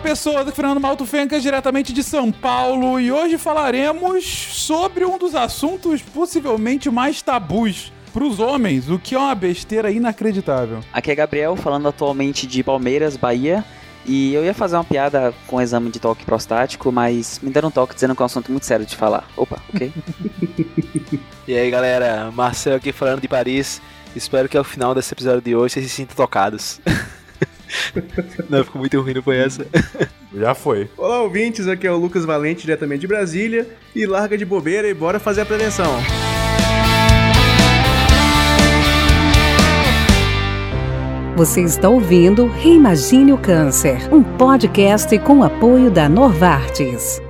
pessoas, aqui Fernando Malto Fencas, diretamente de São Paulo, e hoje falaremos sobre um dos assuntos possivelmente mais tabus para os homens, o que é uma besteira inacreditável. Aqui é Gabriel, falando atualmente de Palmeiras, Bahia. E eu ia fazer uma piada com o exame de toque prostático, mas me deram um toque dizendo que é um assunto muito sério de falar. Opa, ok? e aí galera, Marcel aqui falando de Paris. Espero que ao final desse episódio de hoje vocês se sintam tocados. Não, ficou muito ruim, não foi essa? Já foi. Olá, ouvintes, aqui é o Lucas Valente, diretamente de Brasília. E larga de bobeira e bora fazer a prevenção. Você está ouvindo Reimagine o Câncer, um podcast com apoio da Norvartes.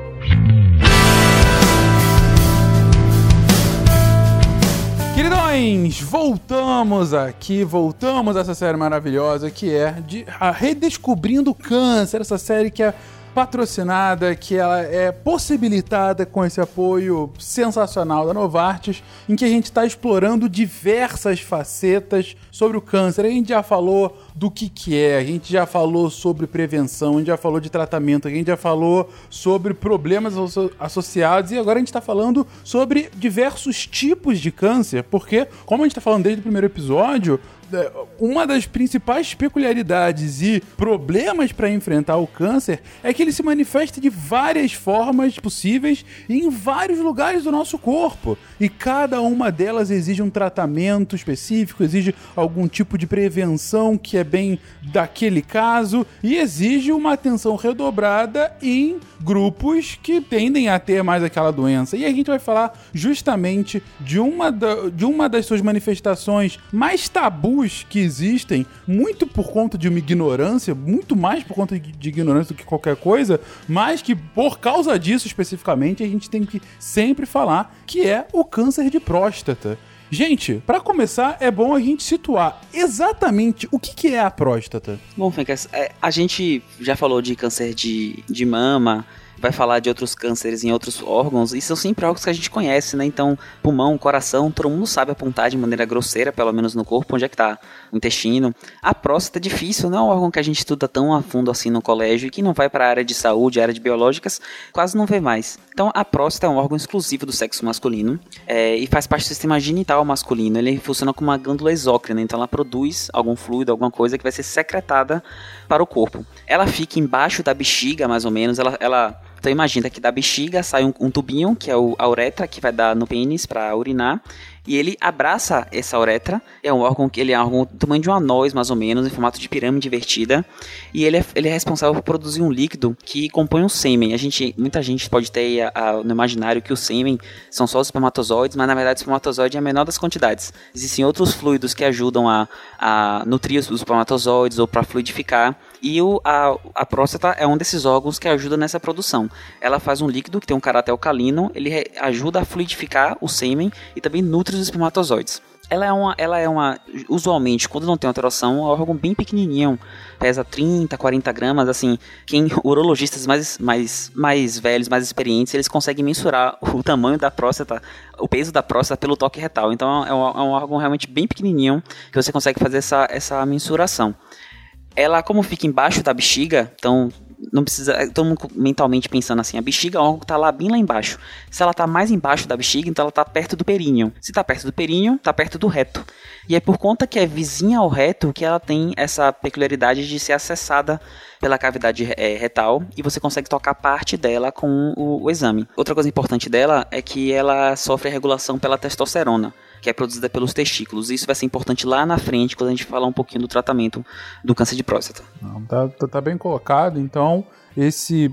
Queridões, voltamos aqui, voltamos a essa série maravilhosa que é de a Redescobrindo o Câncer, essa série que é patrocinada, que ela é possibilitada com esse apoio sensacional da Novartis, em que a gente está explorando diversas facetas sobre o câncer. A gente já falou do que, que é, a gente já falou sobre prevenção, a gente já falou de tratamento, a gente já falou sobre problemas associados e agora a gente está falando sobre diversos tipos de câncer, porque, como a gente está falando desde o primeiro episódio, uma das principais peculiaridades e problemas para enfrentar o câncer é que ele se manifesta de várias formas possíveis em vários lugares do nosso corpo. E cada uma delas exige um tratamento específico, exige algum tipo de prevenção que é bem daquele caso e exige uma atenção redobrada em grupos que tendem a ter mais aquela doença. E a gente vai falar justamente de uma, da, de uma das suas manifestações mais tabus que existem, muito por conta de uma ignorância, muito mais por conta de, ignorância do que qualquer coisa, mas que por causa disso especificamente a gente tem que sempre falar que é o câncer de próstata. Gente, para começar, é bom a gente situar exatamente o que, que é a próstata. Bom, Fencas, é, a gente já falou de câncer de, de mama, vai falar de outros cânceres em outros órgãos, e são sempre órgãos que a gente conhece, né? Então, pulmão, coração, todo mundo sabe apontar de maneira grosseira, pelo menos no corpo, onde é que tá o intestino. A próstata é difícil, não é um órgão que a gente estuda tão a fundo assim no colégio e que não vai para a área de saúde, área de biológicas, quase não vê mais. Então, a próstata é um órgão exclusivo do sexo masculino é, e faz parte do sistema genital masculino. Ele funciona como uma glândula exócrina, então ela produz algum fluido, alguma coisa que vai ser secretada para o corpo. Ela fica embaixo da bexiga, mais ou menos, ela, ela então imagina que da bexiga sai um, um tubinho, que é o, a uretra, que vai dar no pênis para urinar, e ele abraça essa uretra. É um órgão que ele é um órgão do tamanho de uma noz, mais ou menos, em formato de pirâmide invertida. E ele é, ele é responsável por produzir um líquido que compõe o sêmen. A gente, muita gente pode ter a, a, no imaginário que o sêmen são só os espermatozoides, mas na verdade o espermatozoide é a menor das quantidades. Existem outros fluidos que ajudam a, a nutrir os espermatozoides ou para fluidificar. E o, a, a próstata é um desses órgãos que ajuda nessa produção. Ela faz um líquido que tem um caráter alcalino, ele re, ajuda a fluidificar o sêmen e também nutre os espermatozoides. Ela é uma, ela é uma, usualmente, quando não tem alteração, é um órgão bem pequenininho, pesa 30, 40 gramas, assim, quem, urologistas mais, mais, mais velhos, mais experientes, eles conseguem mensurar o tamanho da próstata, o peso da próstata pelo toque retal, então é um, é um órgão realmente bem pequenininho, que você consegue fazer essa, essa mensuração. Ela, como fica embaixo da bexiga, então não precisa. É, todo mundo mentalmente pensando assim: a bexiga é órgão que tá lá bem lá embaixo. Se ela tá mais embaixo da bexiga, então ela tá perto do períneo. Se tá perto do períneo, tá perto do reto. E é por conta que é vizinha ao reto que ela tem essa peculiaridade de ser acessada pela cavidade é, retal e você consegue tocar parte dela com o, o exame. Outra coisa importante dela é que ela sofre regulação pela testosterona que é produzida pelos testículos. Isso vai ser importante lá na frente, quando a gente falar um pouquinho do tratamento do câncer de próstata. Não, tá, tá, tá bem colocado. Então, esse,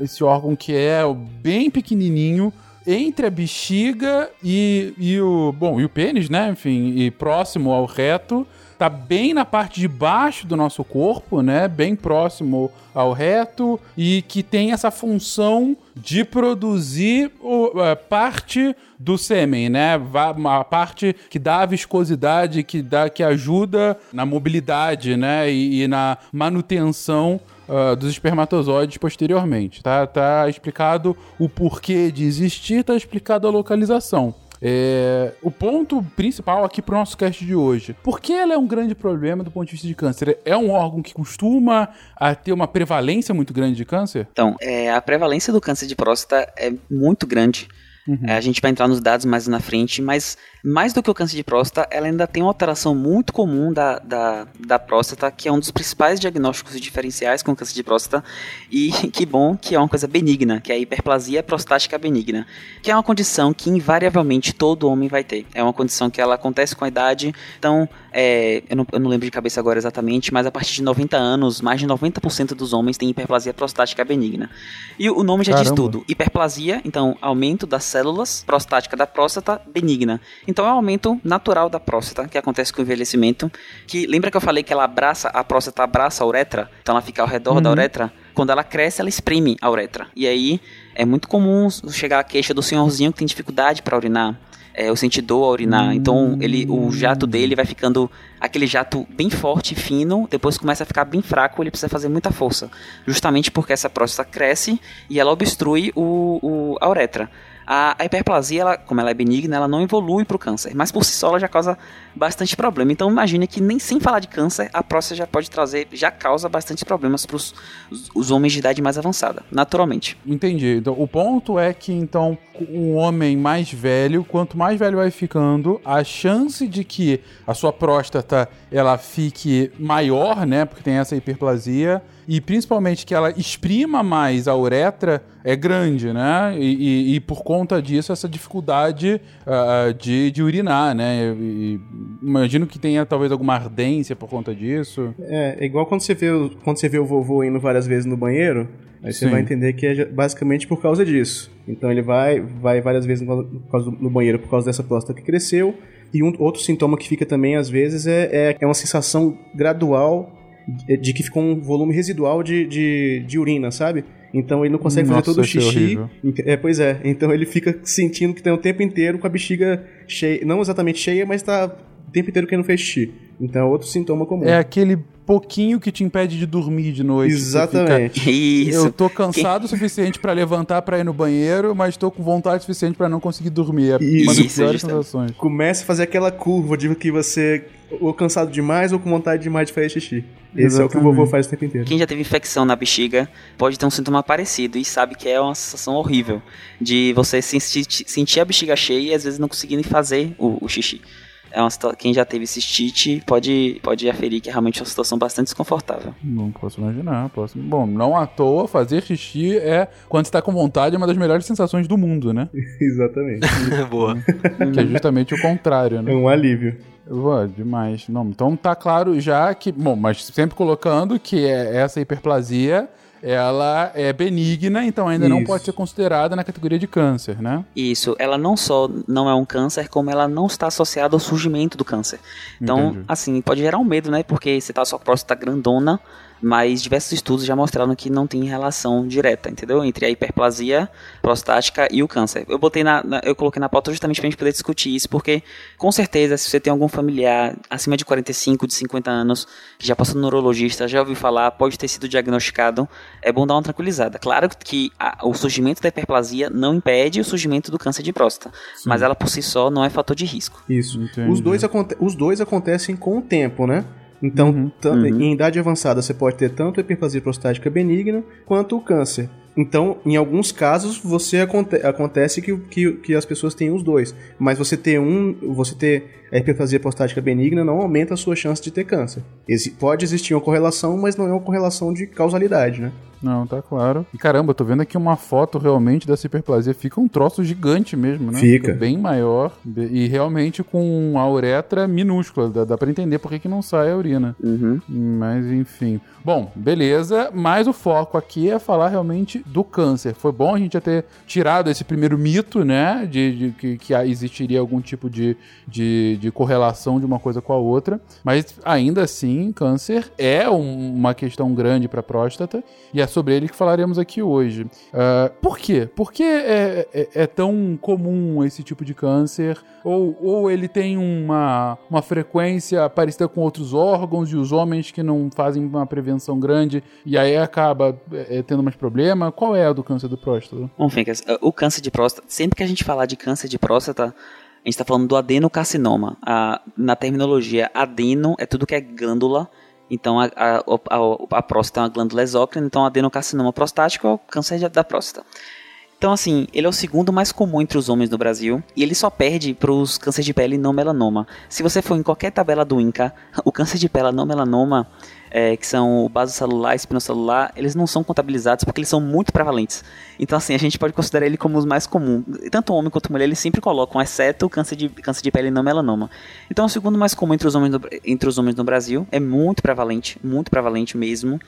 esse órgão que é bem pequenininho, entre a bexiga e, e o bom e o pênis, né? Enfim, e próximo ao reto, tá bem na parte de baixo do nosso corpo, né? Bem próximo ao reto e que tem essa função de produzir o, a parte do sêmen, né? A parte que dá a viscosidade, que dá, que ajuda na mobilidade, né? E, e na manutenção Uh, dos espermatozoides posteriormente. Tá, tá explicado o porquê de existir, tá explicado a localização. É, o ponto principal aqui pro nosso cast de hoje. Por que ela é um grande problema do ponto de vista de câncer? É um órgão que costuma a ter uma prevalência muito grande de câncer? Então, é, a prevalência do câncer de próstata é muito grande. Uhum. É, a gente vai entrar nos dados mais na frente, mas mais do que o câncer de próstata, ela ainda tem uma alteração muito comum da, da, da próstata, que é um dos principais diagnósticos diferenciais com o câncer de próstata, e que bom que é uma coisa benigna, que é a hiperplasia prostática benigna, que é uma condição que invariavelmente todo homem vai ter. É uma condição que ela acontece com a idade, então, é, eu, não, eu não lembro de cabeça agora exatamente, mas a partir de 90 anos, mais de 90% dos homens têm hiperplasia prostática benigna. E o nome já Caramba. diz tudo. Hiperplasia, então, aumento das células prostática da próstata benigna. Então é um aumento natural da próstata que acontece com o envelhecimento. Que lembra que eu falei que ela abraça, a próstata abraça a uretra, então ela fica ao redor uhum. da uretra. Quando ela cresce, ela exprime a uretra. E aí é muito comum chegar a queixa do senhorzinho que tem dificuldade para urinar. É, eu senti dor ao urinar. Então ele, o jato dele vai ficando aquele jato bem forte, fino, depois começa a ficar bem fraco, ele precisa fazer muita força. Justamente porque essa próstata cresce e ela obstrui o, o a uretra. A, hiperplasia, ela, como ela é benigna, ela não evolui para o câncer, mas por si só ela já causa bastante problema. Então imagine que nem sem falar de câncer, a próstata já pode trazer, já causa bastante problemas para os homens de idade mais avançada, naturalmente. Entendi. Então o ponto é que então um homem mais velho, quanto mais velho vai ficando, a chance de que a sua próstata ela fique maior, né, porque tem essa hiperplasia, e principalmente que ela exprima mais a uretra é grande, né? E, e, e por conta disso, essa dificuldade uh, de, de urinar, né? E, imagino que tenha talvez alguma ardência por conta disso. É, é igual quando você vê, quando você vê o vovô indo várias vezes no banheiro, Aí você Sim. vai entender que é basicamente por causa disso. Então ele vai, vai várias vezes no, no banheiro por causa dessa próstata que cresceu. E um outro sintoma que fica também às vezes é, é, é uma sensação gradual de que ficou um volume residual de, de, de urina, sabe? Então ele não consegue Nossa, fazer todo o é xixi. É, pois é. Então ele fica sentindo que tem o tempo inteiro com a bexiga cheia. Não exatamente cheia, mas tá o tempo inteiro que não fez xixi. Então é outro sintoma comum. É aquele pouquinho que te impede de dormir de noite. Exatamente. Fica, Isso. Eu tô cansado o suficiente para levantar para ir no banheiro, mas tô com vontade suficiente para não conseguir dormir. É Isso. uma das piores sensações. Começa a fazer aquela curva de que você ou cansado demais ou com vontade demais de fazer xixi. Esse Exatamente. é o que o vovô faz o tempo inteiro. Quem já teve infecção na bexiga pode ter um sintoma parecido e sabe que é uma sensação horrível de você sentir, sentir a bexiga cheia e às vezes não conseguir fazer o, o xixi é uma quem já teve cistite pode, pode aferir que é realmente uma situação bastante desconfortável. Não posso imaginar. Posso... Bom, não à toa, fazer xixi é, quando está com vontade, uma das melhores sensações do mundo, né? Exatamente. Boa. Que é justamente o contrário, né? É um alívio. Ué, demais. Não, então tá claro já que. Bom, mas sempre colocando que é essa hiperplasia ela é benigna, então ainda Isso. não pode ser considerada na categoria de câncer, né? Isso, ela não só não é um câncer, como ela não está associada ao surgimento do câncer. Então, Entendi. assim, pode gerar um medo, né? Porque você tá sua próstata grandona, mas diversos estudos já mostraram que não tem relação direta, entendeu? Entre a hiperplasia prostática e o câncer. Eu botei na, na eu coloquei na pauta justamente pra gente poder discutir isso, porque com certeza se você tem algum familiar acima de 45, de 50 anos, que já passou no neurologista, já ouviu falar, pode ter sido diagnosticado, é bom dar uma tranquilizada. Claro que a, o surgimento da hiperplasia não impede o surgimento do câncer de próstata, Sim. mas ela por si só não é fator de risco. Isso. Os dois, os dois acontecem com o tempo, né? Então, uhum, uhum. em idade avançada, você pode ter tanto a hiperplasia prostática benigna quanto o câncer. Então, em alguns casos, você aconte acontece que, que, que, as pessoas têm os dois. Mas você ter um, você ter a hiperplasia prostática benigna não aumenta a sua chance de ter câncer. Esse, pode existir uma correlação, mas não é uma correlação de causalidade, né? Não, tá claro. E caramba, eu tô vendo aqui uma foto realmente dessa hiperplasia. Fica um troço gigante mesmo, né? Fica. Fica bem maior. E realmente com a uretra minúscula. Dá, dá pra entender por que, que não sai a urina. Uhum. Mas enfim. Bom, beleza. Mas o foco aqui é falar realmente do câncer. Foi bom a gente já ter tirado esse primeiro mito, né? De, de que, que, existiria algum tipo de, de, de, correlação de uma coisa com a outra. Mas ainda assim, câncer é um, uma questão grande para a próstata. E é sobre ele que falaremos aqui hoje. Uh, por quê? Por que é, é, é, tão comum esse tipo de câncer? Ou, ou ele tem uma, uma frequência parecida com outros órgãos e os homens que não fazem uma prevenção grande e aí acaba é, tendo mais problema? Qual é a do câncer do próstata? Bom, Fencas, o câncer de próstata, sempre que a gente falar de câncer de próstata, A gente está falando do adenocarcinoma. A, na terminologia, adeno é tudo que é glândula. Então, a, a, a, a próstata é uma glândula exócrina. Então, adenocarcinoma prostático é o câncer da próstata. Então, assim, ele é o segundo mais comum entre os homens no Brasil e ele só perde para os cânceres de pele não melanoma. Se você for em qualquer tabela do INCA, o câncer de pele não melanoma, é, que são o basocelular e espinocelular, eles não são contabilizados porque eles são muito prevalentes. Então, assim, a gente pode considerar ele como os mais comuns. Tanto homem quanto mulher, eles sempre colocam, exceto o câncer de, câncer de pele não melanoma. Então, o segundo mais comum entre os homens entre os homens no Brasil é muito prevalente, muito prevalente mesmo.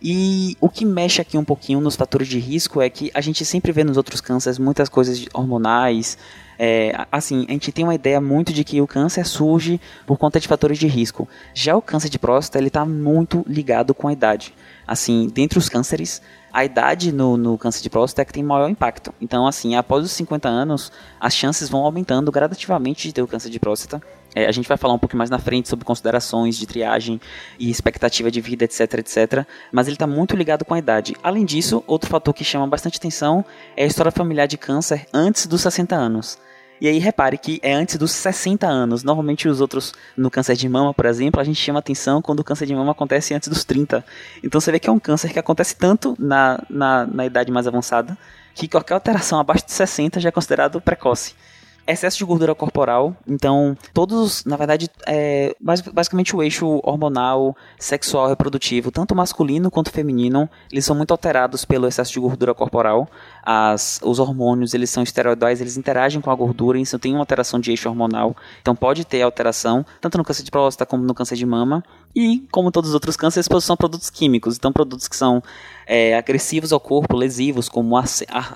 E o que mexe aqui um pouquinho nos fatores de risco é que a gente sempre vê nos outros cânceres muitas coisas hormonais. É, assim, a gente tem uma ideia muito de que o câncer surge por conta de fatores de risco. Já o câncer de próstata, ele está muito ligado com a idade. Assim, dentre os cânceres, a idade no, no câncer de próstata é que tem maior impacto. Então, assim, após os 50 anos, as chances vão aumentando gradativamente de ter o câncer de próstata. É, a gente vai falar um pouco mais na frente sobre considerações de triagem e expectativa de vida, etc, etc. Mas ele está muito ligado com a idade. Além disso, outro fator que chama bastante atenção é a história familiar de câncer antes dos 60 anos. E aí repare que é antes dos 60 anos. Normalmente os outros, no câncer de mama, por exemplo, a gente chama atenção quando o câncer de mama acontece antes dos 30. Então você vê que é um câncer que acontece tanto na, na, na idade mais avançada, que qualquer alteração abaixo de 60 já é considerado precoce excesso de gordura corporal. Então, todos, na verdade, é, basicamente o eixo hormonal, sexual, reprodutivo, tanto masculino quanto feminino, eles são muito alterados pelo excesso de gordura corporal. As, os hormônios, eles são esteroidais, eles interagem com a gordura, isso tem uma alteração de eixo hormonal. Então, pode ter alteração, tanto no câncer de próstata como no câncer de mama. E, como todos os outros cânceres, são produtos químicos. Então, produtos que são é, agressivos ao corpo, lesivos, como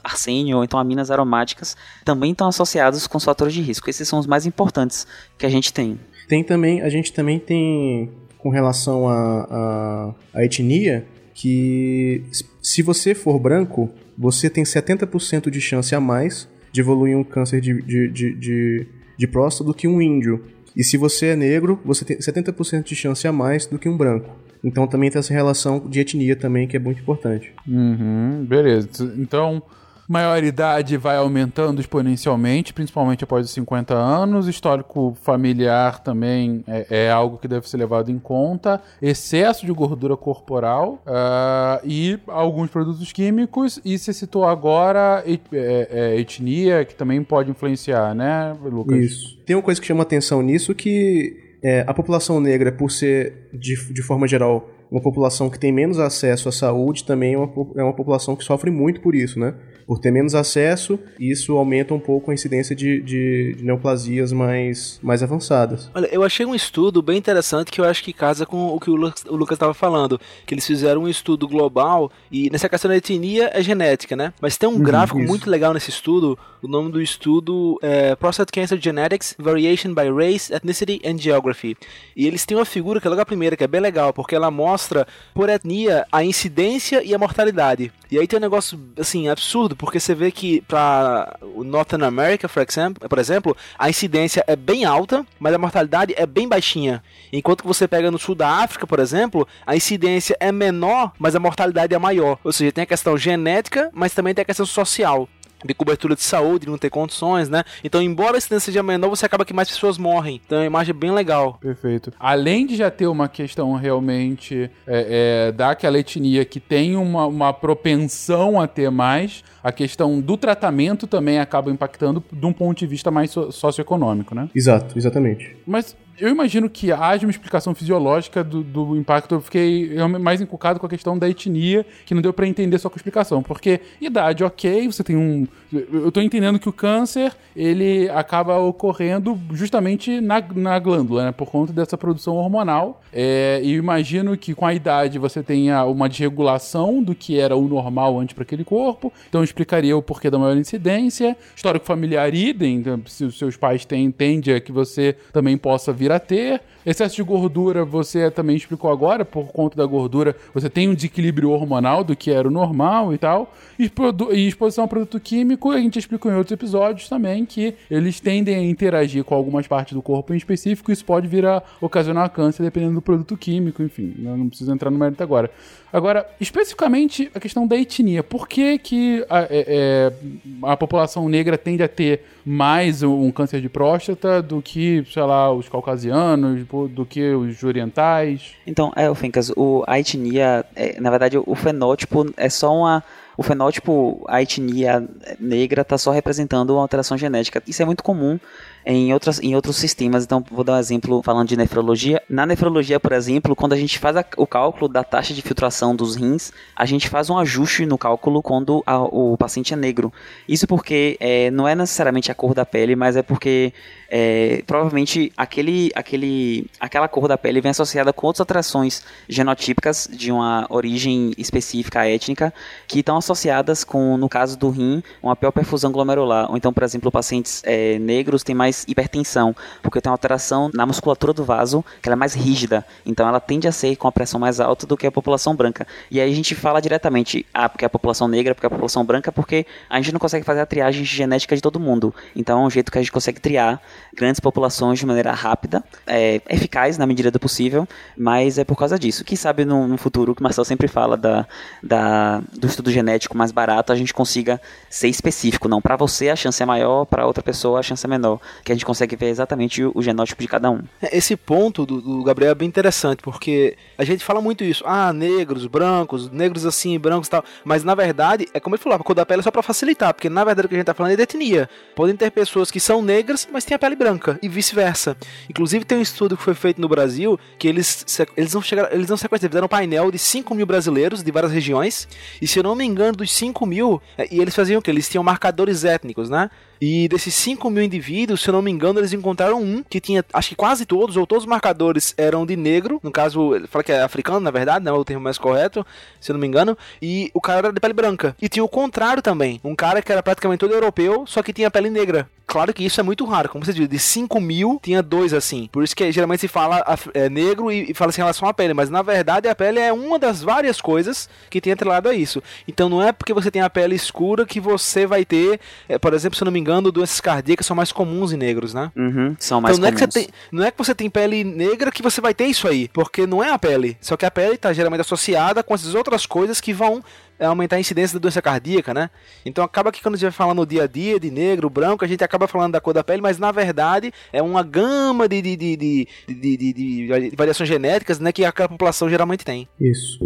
arsênio ou então aminas aromáticas, também estão associados com os fatores de risco. Esses são os mais importantes que a gente tem. Tem também, a gente também tem, com relação à etnia, que se você for branco, você tem 70% de chance a mais de evoluir um câncer de, de, de, de, de próstata do que um índio. E se você é negro, você tem 70% de chance a mais do que um branco. Então também tem essa relação de etnia também que é muito importante. Uhum, beleza. Então, maioridade vai aumentando exponencialmente, principalmente após os 50 anos. Histórico familiar também é, é algo que deve ser levado em conta. Excesso de gordura corporal uh, e alguns produtos químicos. E você citou agora et, é, é, etnia, que também pode influenciar, né, Lucas? Isso. Tem uma coisa que chama atenção nisso que é, a população negra, por ser, de, de forma geral, uma população que tem menos acesso à saúde, também é uma, é uma população que sofre muito por isso, né? Por ter menos acesso, isso aumenta um pouco a incidência de, de, de neoplasias mais, mais avançadas. Olha, eu achei um estudo bem interessante que eu acho que casa com o que o Lucas estava falando, que eles fizeram um estudo global e nessa questão da etnia é genética, né? Mas tem um uhum, gráfico isso. muito legal nesse estudo, o nome do estudo é Prostate Cancer Genetics, Variation by Race, Ethnicity and Geography. E eles têm uma figura que é logo a primeira, que é bem legal, porque ela mostra por etnia a incidência e a mortalidade. E aí tem um negócio, assim, absurdo, porque você vê que para o Northern America, por exemplo, por exemplo, a incidência é bem alta, mas a mortalidade é bem baixinha. Enquanto que você pega no sul da África, por exemplo, a incidência é menor, mas a mortalidade é maior. Ou seja, tem a questão genética, mas também tem a questão social de cobertura de saúde, não ter condições, né? Então, embora a incidência seja menor, você acaba que mais pessoas morrem. Então, é uma imagem bem legal. Perfeito. Além de já ter uma questão realmente é, é, daquela etnia que tem uma, uma propensão a ter mais, a questão do tratamento também acaba impactando de um ponto de vista mais socioeconômico, né? Exato, exatamente. Mas eu imagino que haja uma explicação fisiológica do, do impacto. Eu fiquei mais encucado com a questão da etnia, que não deu para entender só com a explicação. Porque idade, ok, você tem um. Eu tô entendendo que o câncer ele acaba ocorrendo justamente na, na glândula, né? Por conta dessa produção hormonal. É, e imagino que com a idade você tenha uma desregulação do que era o normal antes para aquele corpo. Então explicaria o porquê da maior incidência. Histórico familiar idem, se os seus pais têm, tende a que você também possa vir a ter. Excesso de gordura, você também explicou agora, por conta da gordura, você tem um desequilíbrio hormonal do que era o normal e tal. E, e exposição a produto químico, a gente explicou em outros episódios também que eles tendem a interagir com algumas partes do corpo em específico, isso pode vir a ocasionar câncer dependendo do produto químico, enfim, não preciso entrar no mérito agora. Agora, especificamente a questão da etnia. Por que, que a, é, é, a população negra tende a ter mais um câncer de próstata do que, sei lá, os caucasianos, do que os orientais? Então, é, o Fencas, o, a etnia, é, na verdade, o fenótipo é só uma o fenótipo, a etnia negra está só representando uma alteração genética. Isso é muito comum em, outras, em outros sistemas. Então, vou dar um exemplo falando de nefrologia. Na nefrologia, por exemplo, quando a gente faz a, o cálculo da taxa de filtração dos rins, a gente faz um ajuste no cálculo quando a, o paciente é negro. Isso porque é, não é necessariamente a cor da pele, mas é porque é, provavelmente aquele, aquele, aquela cor da pele vem associada com outras alterações genotípicas de uma origem específica étnica que estão associadas com, no caso do rim, uma pior perfusão glomerular. Ou então, por exemplo, pacientes é, negros têm mais hipertensão, porque tem uma alteração na musculatura do vaso que ela é mais rígida. Então, ela tende a ser com a pressão mais alta do que a população branca. E aí a gente fala diretamente, ah, porque a população negra, porque a população branca, porque a gente não consegue fazer a triagem genética de todo mundo. Então, é um jeito que a gente consegue triar grandes populações de maneira rápida, é, eficaz na medida do possível, mas é por causa disso. Quem sabe no, no futuro, que o Marcel sempre fala da, da, do estudo genético mais barato, a gente consiga ser específico. Não, para você a chance é maior, para outra pessoa a chance é menor. Que a gente consegue ver exatamente o, o genótipo de cada um. Esse ponto do, do, Gabriel é bem interessante, porque a gente fala muito isso. Ah, negros, brancos, negros assim, brancos e tal. Mas na verdade, é como ele falou, a cor da pele é só para facilitar, porque na verdade o que a gente tá falando é de etnia. Podem ter pessoas que são negras, mas têm a pele branca e vice-versa. Inclusive tem um estudo que foi feito no Brasil que eles, eles não chegaram, eles não sequestraram, fizeram um painel de 5 mil brasileiros de várias regiões e se eu não me engano dos 5 mil, é, e eles faziam o que? Eles tinham marcadores étnicos, né? E desses 5 mil indivíduos, se eu não me engano, eles encontraram um que tinha, acho que quase todos, ou todos os marcadores eram de negro. No caso, ele fala que é africano, na verdade, não é o termo mais correto, se eu não me engano. E o cara era de pele branca. E tinha o contrário também. Um cara que era praticamente todo europeu, só que tinha pele negra. Claro que isso é muito raro, como você diz, de 5 mil tinha dois assim. Por isso que geralmente se fala é, negro e, e fala assim em relação à pele, mas na verdade a pele é uma das várias coisas que tem atrelado a isso. Então não é porque você tem a pele escura que você vai ter, é, por exemplo, se eu não me engano, doenças cardíacas são mais comuns em negros, né? Uhum, são mais então, não comuns. É que você tem, não é que você tem pele negra que você vai ter isso aí, porque não é a pele. Só que a pele está geralmente associada com essas outras coisas que vão é aumentar a incidência da doença cardíaca, né? Então acaba que quando a gente vai falando no dia a dia de negro, branco, a gente acaba falando da cor da pele, mas na verdade é uma gama de, de, de, de, de, de, de variações genéticas né, que aquela população geralmente tem. Isso.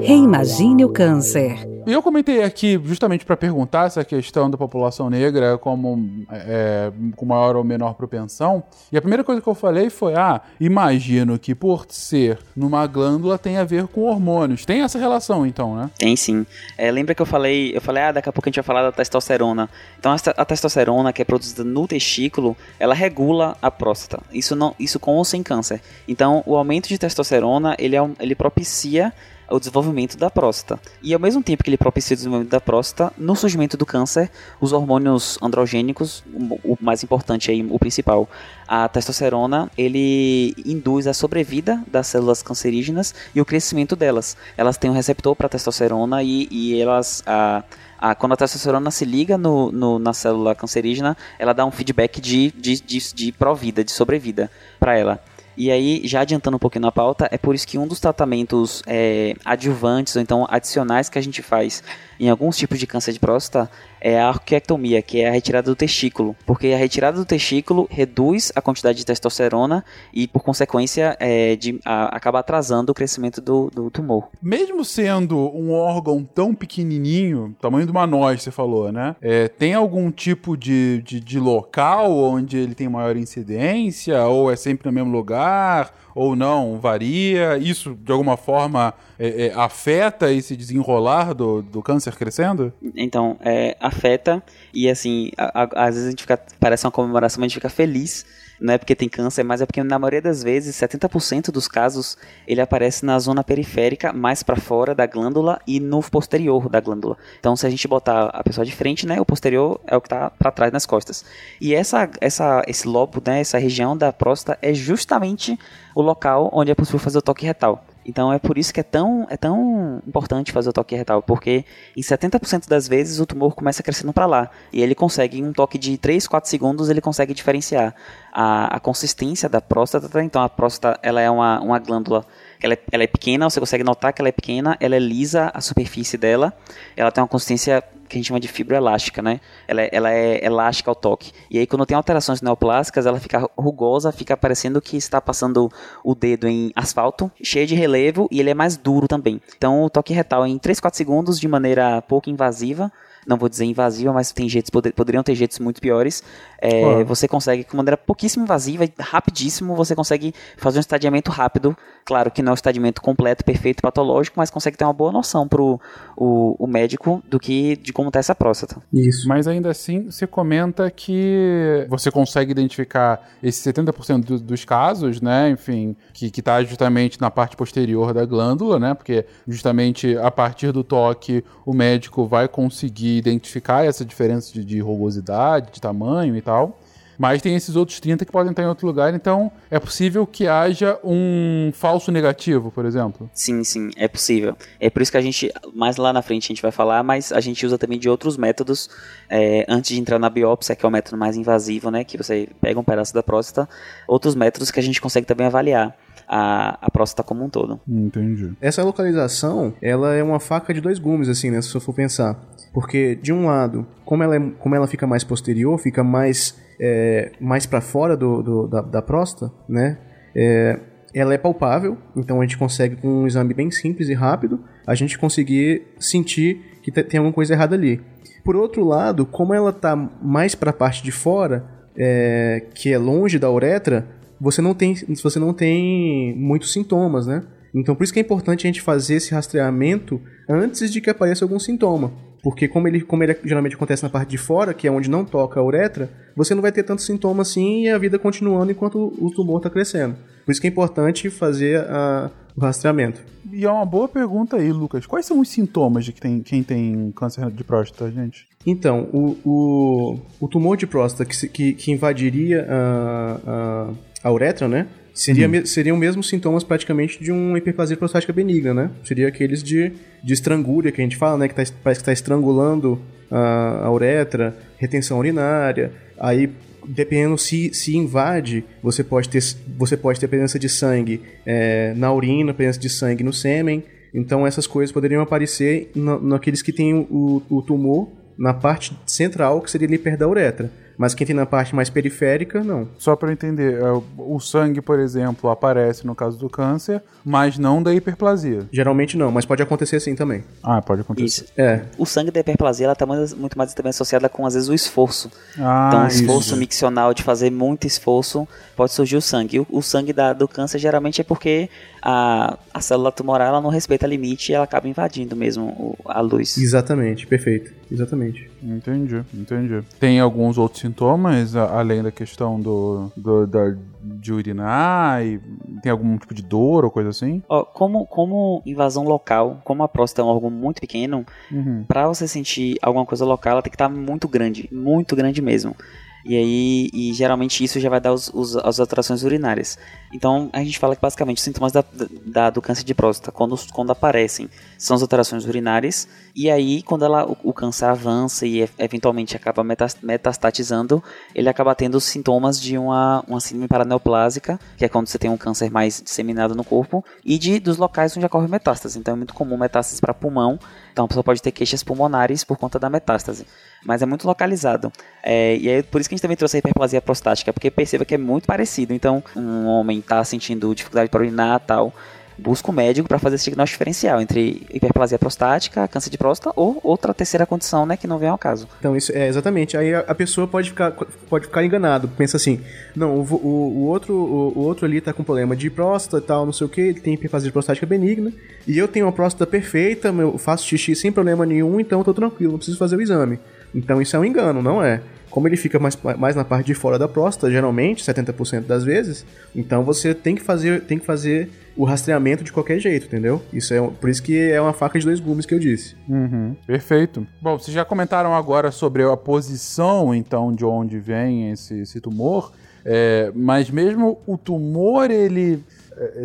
Reimagine o câncer. E eu comentei aqui justamente para perguntar essa questão da população negra como é, com maior ou menor propensão. E a primeira coisa que eu falei foi: ah, imagino que por ser numa glândula tem a ver com hormônios. Tem essa relação, então, né? Tem sim. É, lembra que eu falei, eu falei, ah, daqui a pouco a gente vai falar da testosterona. Então a testosterona que é produzida no testículo, ela regula a próstata. Isso não, isso com ou sem câncer. Então o aumento de testosterona ele, é, ele propicia o desenvolvimento da próstata. E ao mesmo tempo que ele propicia o desenvolvimento da próstata, no surgimento do câncer, os hormônios androgênicos, o mais importante aí, o principal, a testosterona, ele induz a sobrevida das células cancerígenas e o crescimento delas. Elas têm um receptor para testosterona e, e elas a, a, quando a testosterona se liga no, no, na célula cancerígena, ela dá um feedback de, de, de, de pró-vida, de sobrevida para ela. E aí, já adiantando um pouquinho na pauta, é por isso que um dos tratamentos é, adjuvantes, ou então adicionais que a gente faz em alguns tipos de câncer de próstata é a arquectomia, que é a retirada do testículo, porque a retirada do testículo reduz a quantidade de testosterona e, por consequência, é, de, a, acaba atrasando o crescimento do, do, tumor. Mesmo sendo um órgão tão pequenininho, tamanho de uma noz, você falou, né? É, tem algum tipo de, de, de local onde ele tem maior incidência, ou é sempre no mesmo lugar? Ou não? Varia? Isso, de alguma forma, é, é, afeta esse desenrolar do, do câncer crescendo? Então, é, afeta. E, assim, a, a, às vezes a gente fica... Parece uma comemoração, mas a gente fica feliz não é porque tem câncer, mas é porque na maioria das vezes, 70% dos casos, ele aparece na zona periférica, mais para fora da glândula e no posterior da glândula. Então, se a gente botar a pessoa de frente, né, o posterior é o que está para trás nas costas. E essa, essa, esse lobo, né, essa região da próstata é justamente o local onde é possível fazer o toque retal. Então é por isso que é tão, é tão importante fazer o toque retal, porque em 70% das vezes o tumor começa crescendo para lá. E ele consegue, em um toque de 3, 4 segundos, ele consegue diferenciar a, a consistência da próstata. Então a próstata ela é uma, uma glândula ela é, ela é pequena, você consegue notar que ela é pequena, ela é lisa a superfície dela, ela tem uma consistência que a gente chama de fibra elástica, né? Ela é, ela é elástica ao toque. E aí, quando tem alterações neoplásicas, ela fica rugosa, fica parecendo que está passando o dedo em asfalto, cheio de relevo, e ele é mais duro também. Então, o toque retal em 3, 4 segundos, de maneira pouco invasiva, não vou dizer invasiva, mas tem jeitos, poderiam ter jeitos muito piores. É, Você consegue, de maneira pouquíssimo invasiva, rapidíssimo, você consegue fazer um estadiamento rápido. Claro que não é um estadiamento completo, perfeito, patológico, mas consegue ter uma boa noção pro o, o médico do que de como está essa próstata. Isso. Mas ainda assim, você comenta que você consegue identificar esses 70% do, dos casos, né? Enfim, que, que tá justamente na parte posterior da glândula, né? Porque justamente a partir do toque o médico vai conseguir identificar essa diferença de, de rugosidade, de tamanho e tal. Mas tem esses outros 30 que podem estar em outro lugar, então é possível que haja um falso negativo, por exemplo? Sim, sim, é possível. É por isso que a gente, mais lá na frente a gente vai falar, mas a gente usa também de outros métodos é, antes de entrar na biópsia, que é o método mais invasivo, né? Que você pega um pedaço da próstata, outros métodos que a gente consegue também avaliar a, a próstata como um todo. Entendi. Essa localização, ela é uma faca de dois gumes, assim, né? Se eu for pensar. Porque, de um lado, como ela, é, como ela fica mais posterior, fica mais, é, mais para fora do, do, da, da próstata, né? É, ela é palpável, então a gente consegue, com um exame bem simples e rápido, a gente conseguir sentir que tem alguma coisa errada ali. Por outro lado, como ela está mais para a parte de fora, é, que é longe da uretra, você não tem, você não tem muitos sintomas, né? Então por isso que é importante a gente fazer esse rastreamento antes de que apareça algum sintoma. Porque como ele, como ele geralmente acontece na parte de fora, que é onde não toca a uretra, você não vai ter tanto sintoma assim e a vida continuando enquanto o tumor está crescendo. Por isso que é importante fazer a, o rastreamento. E é uma boa pergunta aí, Lucas. Quais são os sintomas de que tem, quem tem câncer de próstata, gente? Então, o, o, o tumor de próstata que, que, que invadiria a, a, a uretra, né? Seria, uhum. seriam mesmos sintomas praticamente de uma hiperplasia prostática benigna, né? Seria aqueles de, de estrangúria que a gente fala, né? Que tá, parece que está estrangulando a, a uretra, retenção urinária. Aí, dependendo se, se invade, você pode ter, você pode ter presença de sangue é, na urina, presença de sangue no sêmen. Então, essas coisas poderiam aparecer no, naqueles que têm o, o tumor na parte central, que seria ali perto da uretra. Mas quem tem na parte mais periférica, não. Só para eu entender, é, o sangue, por exemplo, aparece no caso do câncer, mas não da hiperplasia. Geralmente não, mas pode acontecer sim também. Ah, pode acontecer. Isso. É. O sangue da hiperplasia ela tá muito mais também associada com às vezes o esforço. Ah, então, o esforço isso. miccional de fazer muito esforço pode surgir o sangue. O, o sangue da, do câncer geralmente é porque a, a célula tumoral ela não respeita limite e ela acaba invadindo mesmo o, a luz. Exatamente, perfeito. Exatamente. Entendi, entendi. Tem alguns outros sintomas, além da questão do, do da, de urinar? E tem algum tipo de dor ou coisa assim? Ó, como, como invasão local, como a próstata é um órgão muito pequeno, uhum. para você sentir alguma coisa local, ela tem que estar tá muito grande, muito grande mesmo. E aí, e geralmente isso já vai dar os, os, as alterações urinárias. Então, a gente fala que basicamente os sintomas da, da, do câncer de próstata, quando, quando aparecem, são as alterações urinárias. E aí, quando ela, o, o câncer avança e eventualmente acaba metastatizando, ele acaba tendo os sintomas de uma, uma síndrome paraneoplásica, que é quando você tem um câncer mais disseminado no corpo, e de dos locais onde ocorre metástase. Então, é muito comum metástase para pulmão. Então, a pessoa pode ter queixas pulmonares por conta da metástase mas é muito localizado. É, e é por isso que a gente também trouxe a hiperplasia prostática, porque perceba que é muito parecido. Então, um homem está sentindo dificuldade para urinar tal, busca o um médico para fazer esse diagnóstico diferencial entre hiperplasia prostática, câncer de próstata ou outra terceira condição, né, que não vem ao caso. Então, isso é exatamente. Aí a, a pessoa pode ficar, pode ficar enganado, pensa assim: não, o, o, o outro, o, o, outro ali tá com problema de próstata e tal, não sei o que, ele tem hiperplasia prostática benigna, e eu tenho uma próstata perfeita, eu faço xixi sem problema nenhum, então tô tranquilo, não preciso fazer o exame. Então isso é um engano, não é? Como ele fica mais, mais na parte de fora da próstata, geralmente, 70% das vezes, então você tem que fazer, tem que fazer o rastreamento de qualquer jeito, entendeu? Isso é por isso que é uma faca de dois gumes que eu disse. Uhum, perfeito. Bom, vocês já comentaram agora sobre a posição, então, de onde vem esse, esse tumor, é, mas mesmo o tumor, ele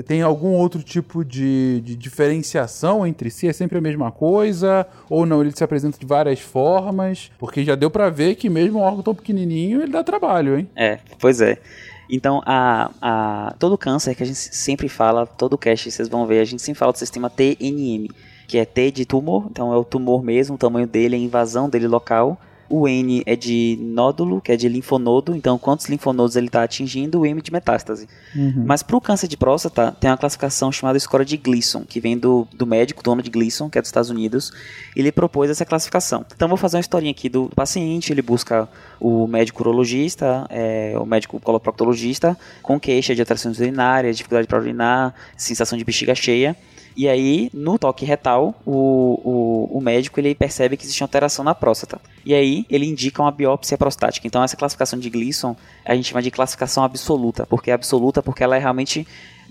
tem algum outro tipo de, de, diferenciação entre si? É sempre a mesma coisa? Ou não? Ele se apresenta de várias formas? Porque já deu para ver que mesmo um órgão tão pequenininho, ele dá trabalho, hein? É, pois é. Então, a, a, todo câncer que a gente sempre fala, todo cast vocês vão ver, a gente sempre fala do sistema TNM, que é T de tumor, então é o tumor mesmo, o tamanho dele, a invasão dele local. O N é de nódulo, que é de linfonodo, então quantos linfonodos ele está atingindo, o M de metástase. Uhum. Mas para o câncer de próstata, tem uma classificação chamada score de Gleason, que vem do, do médico, dono de Gleason, que é dos Estados Unidos. Ele propôs essa classificação. Então vou fazer uma historinha aqui do, do paciente, ele busca o médico urologista, é, o médico coloproctologista, com queixa de atrações urinárias, dificuldade para urinar, sensação de bexiga cheia. E aí, no toque retal, o, o, o, médico ele percebe que existe uma alteração na próstata. E aí, ele indica uma biópsia prostática. Então, essa classificação de Gleason a gente chama de classificação absoluta. Porque é absoluta porque ela é realmente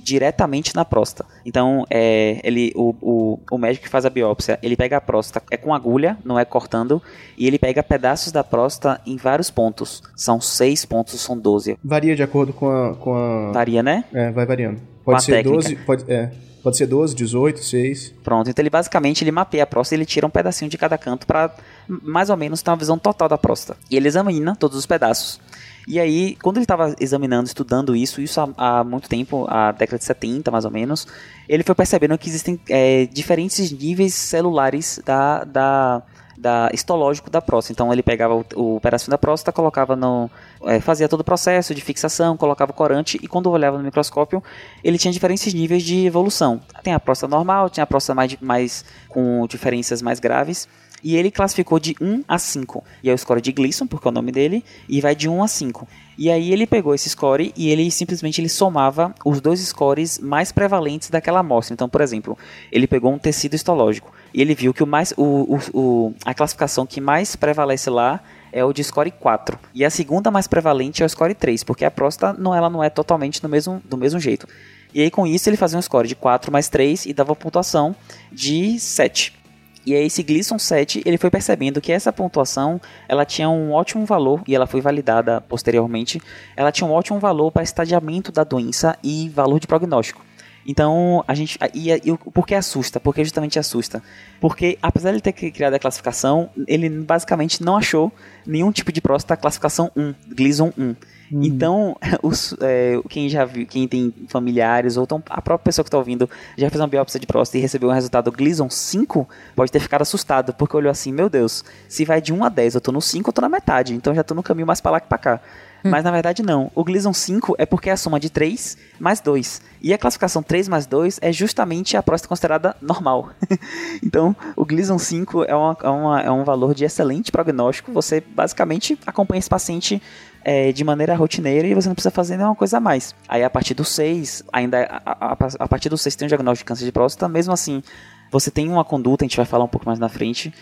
diretamente na próstata. Então, é, ele, o, o, o, médico que faz a biópsia, ele pega a próstata, é com agulha, não é cortando, e ele pega pedaços da próstata em vários pontos. São seis pontos, são doze. Varia de acordo com a... Com a... Varia, né? É, vai variando. Pode ser técnica. 12, pode, é. Pode ser 12, 18, 6. Pronto, então ele basicamente ele mapeia a próstata e ele tira um pedacinho de cada canto para mais ou menos ter uma visão total da próstata. E ele examina todos os pedaços. E aí, quando ele estava examinando, estudando isso, isso há, há, muito tempo, a década de 70 mais ou menos, ele foi percebendo que existem é, diferentes níveis celulares da, da, da histológico da próstata. Então ele pegava o, o pedacinho da próstata, colocava no. É, fazia todo o processo de fixação, colocava corante e quando olhava no microscópio, ele tinha diferentes níveis de evolução. Tem a próstata normal, tinha a próstata mais, mais com diferenças mais graves. E ele classificou de 1 a 5. E é o score de Gleason, porque é o nome dele, e vai de 1 a 5. E aí ele pegou esse score e ele simplesmente ele somava os dois scores mais prevalentes daquela amostra. Então, por exemplo, ele pegou um tecido histológico e ele viu que o mais, o, o, o, a classificação que mais prevalece lá é o de score 4. E a segunda mais prevalente é o score 3, porque a próstata não, ela não é totalmente do mesmo, do mesmo jeito. E aí com isso ele fazia um score de 4 mais 3 e dava pontuação de 7. E aí esse Gleason 7, ele foi percebendo que essa pontuação, ela tinha um ótimo valor, e ela foi validada posteriormente, ela tinha um ótimo valor para estadiamento da doença e valor de prognóstico. Então, a gente. E, e, por que assusta? Por que justamente assusta? Porque, apesar de ele ter criado a classificação, ele basicamente não achou nenhum tipo de próstata classificação 1, Gleason 1. Hum. Então, os, é, quem já viu, quem tem familiares, ou então a própria pessoa que está ouvindo já fez uma biópsia de próstata e recebeu um resultado Gleason 5, pode ter ficado assustado, porque olhou assim, meu Deus, se vai de 1 a 10, eu tô no 5, eu tô na metade, então já tô no caminho mais para lá que para cá. Hum. Mas na verdade não. O Gleason 5 é porque é a soma de 3 mais 2. E a classificação 3 mais 2 é justamente a próstata considerada normal. então, o Gleason 5 é, uma, é, uma, é um valor de excelente prognóstico. Você basicamente acompanha esse paciente é, de maneira rotineira e você não precisa fazer nenhuma coisa a mais. Aí a partir do 6, ainda a, a, a partir do 6 tem um diagnóstico de câncer de próstata, mesmo assim você tem uma conduta, a gente vai falar um pouco mais na frente.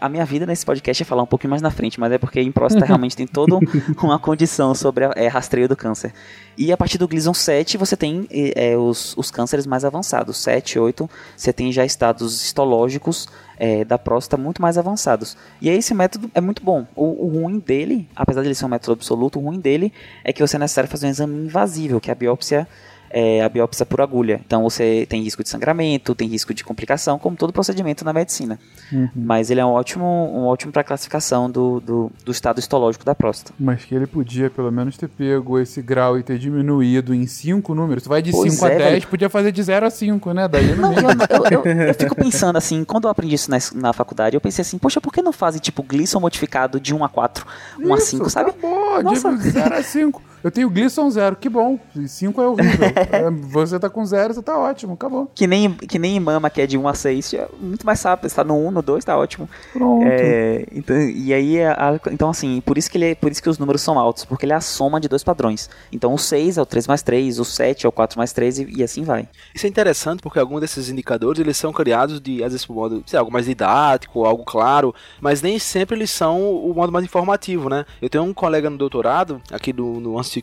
A minha vida nesse podcast é falar um pouquinho mais na frente, mas é porque em próstata realmente tem toda uma condição sobre a, é, rastreio do câncer. E a partir do Gleason 7, você tem é, os, os cânceres mais avançados. 7, 8, você tem já estados histológicos é, da próstata muito mais avançados. E aí esse método é muito bom. O, o, ruim dele, apesar de ele ser um método absoluto, o ruim dele é que você é necessário fazer um exame invasível, que é a biópsia é, a biópsia por agulha. Então você tem risco de sangramento, tem risco de complicação, como todo procedimento na medicina. Uhum. Mas ele é um ótimo, um ótimo para classificação do, do, do, estado histológico da próstata. Mas que ele podia pelo menos ter pego esse grau e ter diminuído em 5 números. Você vai de 5 é, a 10, podia fazer de 0 a 5, né? Daí não, eu, eu, eu, eu, fico pensando assim, quando eu aprendi isso na, na faculdade, eu pensei assim, poxa, por que não fazem tipo Gleason modificado de 1 a 4, 1 isso, a 5, sabe? Acabou, Nossa. de 0 a 5. Eu tenho Glisson zero, que bom. 5 é horrível. É, você tá com zero, você tá ótimo, acabou. Que nem, que nem mama, que é de 1 a 6, é muito mais rápido. Você tá no 1, no 2, tá ótimo. Pronto. É, então, e aí, a- então assim, por isso, que ele, é- por isso que os números são altos, porque ele é a soma de dois padrões. Então o 6 é o 3 mais 3, o 7 é o 4 mais 3 e, e assim vai. Isso é interessante porque alguns desses indicadores eles são criados de, às vezes, por modo, sei lá, algo mais didático, algo claro, mas nem sempre eles são o modo mais informativo, né? Eu tenho um colega no doutorado, aqui do, no Instituto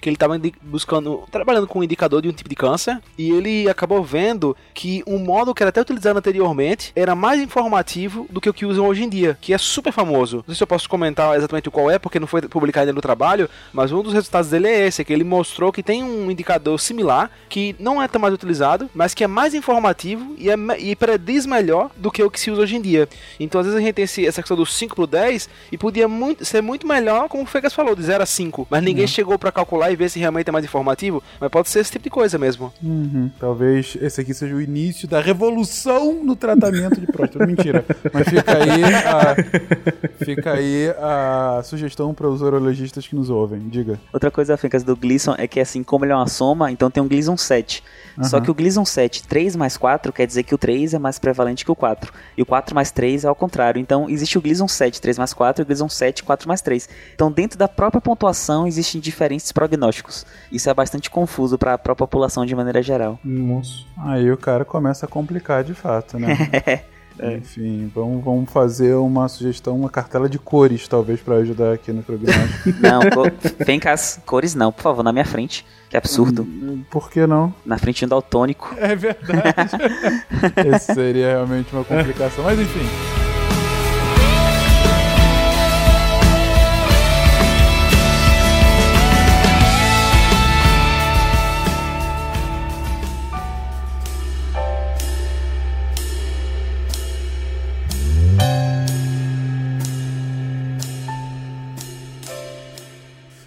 Que ele estava buscando, trabalhando com um indicador de um tipo de câncer, e ele acabou vendo que um modo que era até utilizado anteriormente era mais informativo do que o que usam hoje em dia, que é super famoso. Não sei se eu posso comentar exatamente qual é, porque não foi publicado ainda no trabalho, mas um dos resultados dele é esse, que ele mostrou que tem um indicador similar, que não é tão mais utilizado, mas que é mais informativo e, é, e prediz melhor do que o que se usa hoje em dia. Então, às vezes a gente tem esse- essa questão do 5 pro 10 e podia muito, ser muito melhor, como o Fegas falou, de 0 a 5. Mas ninguém chegou pra calcular e ver se realmente é mais informativo. Mas pode ser esse tipo de coisa mesmo. Uhum. Talvez esse aqui seja o início da revolução no tratamento de próstata. Mentira. Mas fica aí a, fica aí a sugestão para os urologistas que nos ouvem. Diga. Outra coisa, Fencas, do Gleason é que assim, como ele é uma soma, então tem um Gleason 7. Só que o Gleason 7, 3 mais 4, quer dizer que o 3 é mais prevalente que o 4. E o 4 mais 3 é ao contrário. Então existe o Gleason 7, 3 mais 4, e o Gleason 7, 4 mais 3. Então dentro da própria pontuação existem diferentes prognósticos. Isso é bastante confuso para a população de maneira geral. Nossa. Aí o cara começa a complicar de fato, né? Enfim, vamos, vamos fazer uma sugestão, uma cartela de cores, talvez, para ajudar aqui no prognóstico. Não, co Fencas, cores não, por favor, na minha frente. Que absurdo. Por que não? Na frente do daltônico. É verdade. Esse seria realmente uma complicação, mas enfim.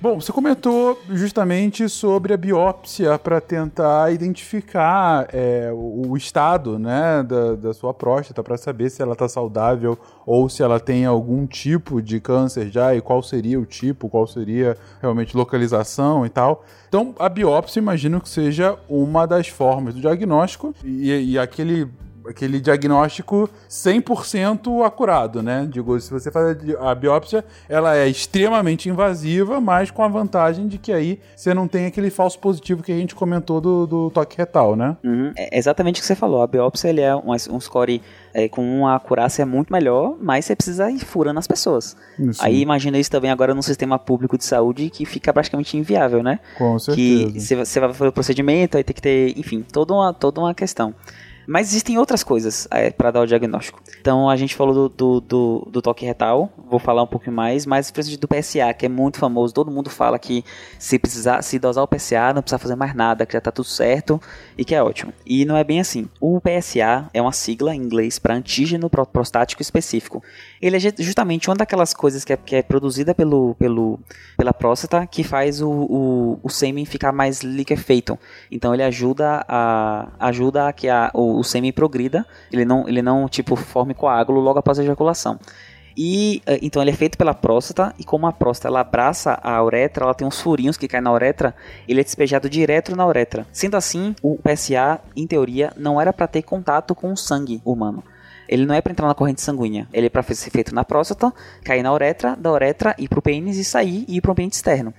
Bom, você comentou justamente sobre a biópsia para tentar identificar é, o, estado né, da, da sua próstata, para saber se ela está saudável ou se ela tem algum tipo de câncer já e qual seria o tipo, qual seria realmente localização e tal. Então, a biópsia, imagino que seja uma das formas do diagnóstico e, e aquele aquele diagnóstico 100% acurado, né? Digo, se você faz a biópsia, ela é extremamente invasiva, mas com a vantagem de que aí você não tem aquele falso positivo que a gente comentou do, do toque retal, né? Uhum, É exatamente o que você falou. A biópsia ele é um, um score é, com uma acurácia muito melhor, mas você precisa ir furando as pessoas. Isso, Aí imagina isso também agora no sistema público de saúde que fica praticamente inviável, né? com que certeza. você vai- você vai fazer o procedimento, aí tem que ter, enfim, toda uma, toda uma questão. Mas existem outras coisas para dar o diagnóstico. Então a gente falou do, do, do, do toque retal, vou falar um pouquinho mais, mas principalmente do PSA, que é muito famoso. Todo mundo fala que se precisar, se dosar o PSA, não precisa fazer mais nada, que já tá tudo certo e que é ótimo. E não é bem assim. O PSA é uma sigla em inglês para antígeno pro- prostático específico. Ele é ju- justamente uma daquelas coisas que é, que é produzida pelo, pelo, pela próstata que faz o, o, o sêmen ficar mais liquefeito. Então ele ajuda a ajuda a que a, o, o sêmen progrida, ele não ele não tipo forme coágulo logo após a ejaculação. E eh, então ele é feito pela próstata e como a próstata ela abraça a uretra, ela tem uns furinhos que caem na uretra, ele é despejado direto na uretra. Sendo assim, o PSA em teoria não era para ter contato com o sangue humano. Ele não é para entrar na corrente sanguínea, ele é para ser feito na próstata, cair na uretra, da uretra ir pro pênis e sair e ir pro ambiente externo.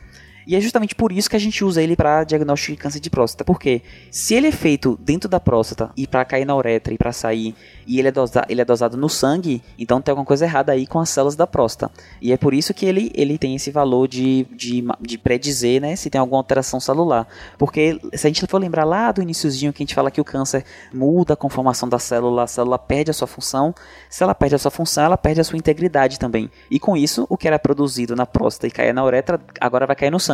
E é justamente por isso que a gente usa ele para diagnóstico de câncer de próstata. Porque se ele é feito dentro da próstata e para cair na uretra e para sair, e ele é, dosa ele é dosado no sangue, então tem alguma coisa errada aí com as células da próstata. E é por isso que ele, ele tem esse valor de, de, de predizer né, se tem alguma alteração celular. Porque se a gente for lembrar lá do iniciozinho que a gente fala que o câncer muda a conformação da célula, a célula perde a sua função. Se ela perde a sua função, ela perde a sua integridade também. E com isso, o que era produzido na próstata e caía na uretra, agora vai cair no sangue.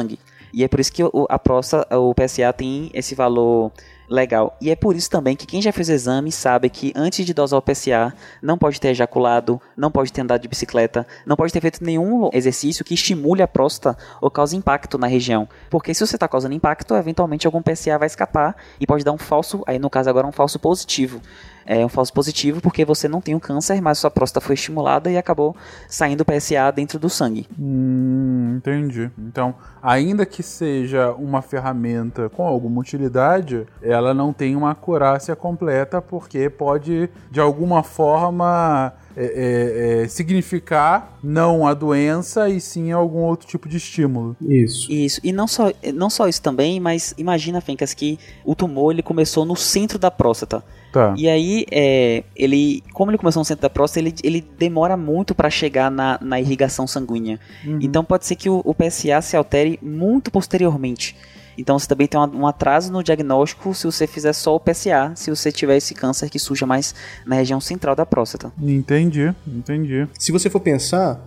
E é por isso que a próstata, o PSA tem esse valor legal. E é por isso também que quem já fez o exame sabe que antes de dosar o PSA, não pode ter ejaculado, não pode ter andado de bicicleta, não pode ter feito nenhum exercício que estimule a próstata ou cause impacto na região. Porque se você está causando impacto, eventualmente algum PSA vai escapar e pode dar um falso, aí no caso agora um falso positivo. É um falso positivo porque você não tem o um câncer, mas sua próstata foi estimulada e acabou saindo PSA dentro do sangue. Hum, entendi. Então, ainda que seja uma ferramenta com alguma utilidade, ela não tem uma acurácia completa porque pode, de alguma forma, é, é, é, significar não a doença e sim algum outro tipo de estímulo. Isso. Isso. E não só, não só isso também, mas imagina, Fencas, que o tumor ele começou no centro da próstata. Tá. E aí, é, ele, como ele começou no centro da próstata, ele, ele demora muito para chegar na, na irrigação sanguínea. Uhum. Então pode ser que o, o PSA se altere muito posteriormente. Então você também tem um atraso no diagnóstico se você fizer só o PSA, se você tiver esse câncer que surja mais na região central da próstata. Entendi, entendi. Se você for pensar,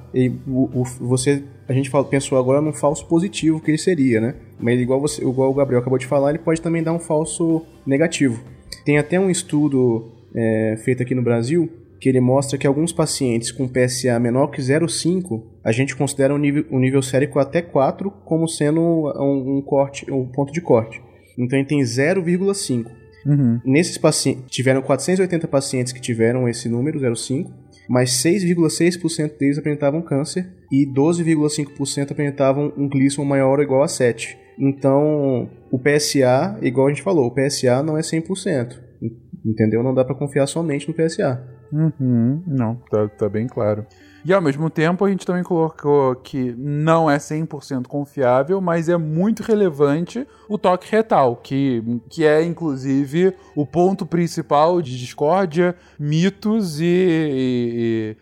o, o, você, a gente pensou agora num falso positivo que ele seria, né? Mas igual, você, igual o Gabriel acabou de falar, ele pode também dar um falso negativo. Tem até um estudo é, feito aqui no Brasil que ele mostra que alguns pacientes com PSA menor que 0,5, a gente considera um nível, um nível sérico até 4 como sendo um, um corte, um ponto de corte. Então ele tem 0,5. Uhum. Nesses pacientes, tiveram 480 pacientes que tiveram esse número, 0,5, mas 6,6% deles apresentavam câncer e 12,5% apresentavam um glisson maior ou igual a 7. Então, o PSA, igual a gente falou, o PSA não é 100%. Entendeu? Não dá para confiar somente no PSA. Uhum, não, tá, tá bem claro. E ao mesmo tempo a gente também colocou que não é 100% confiável, mas é muito relevante o toque retal, que, que é inclusive o ponto principal de discórdia, mitos e,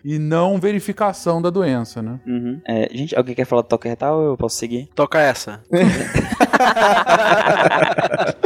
e, e não verificação da doença, né? Uhum. É, gente, alguém quer falar do toque retal ou eu posso seguir? Toca essa.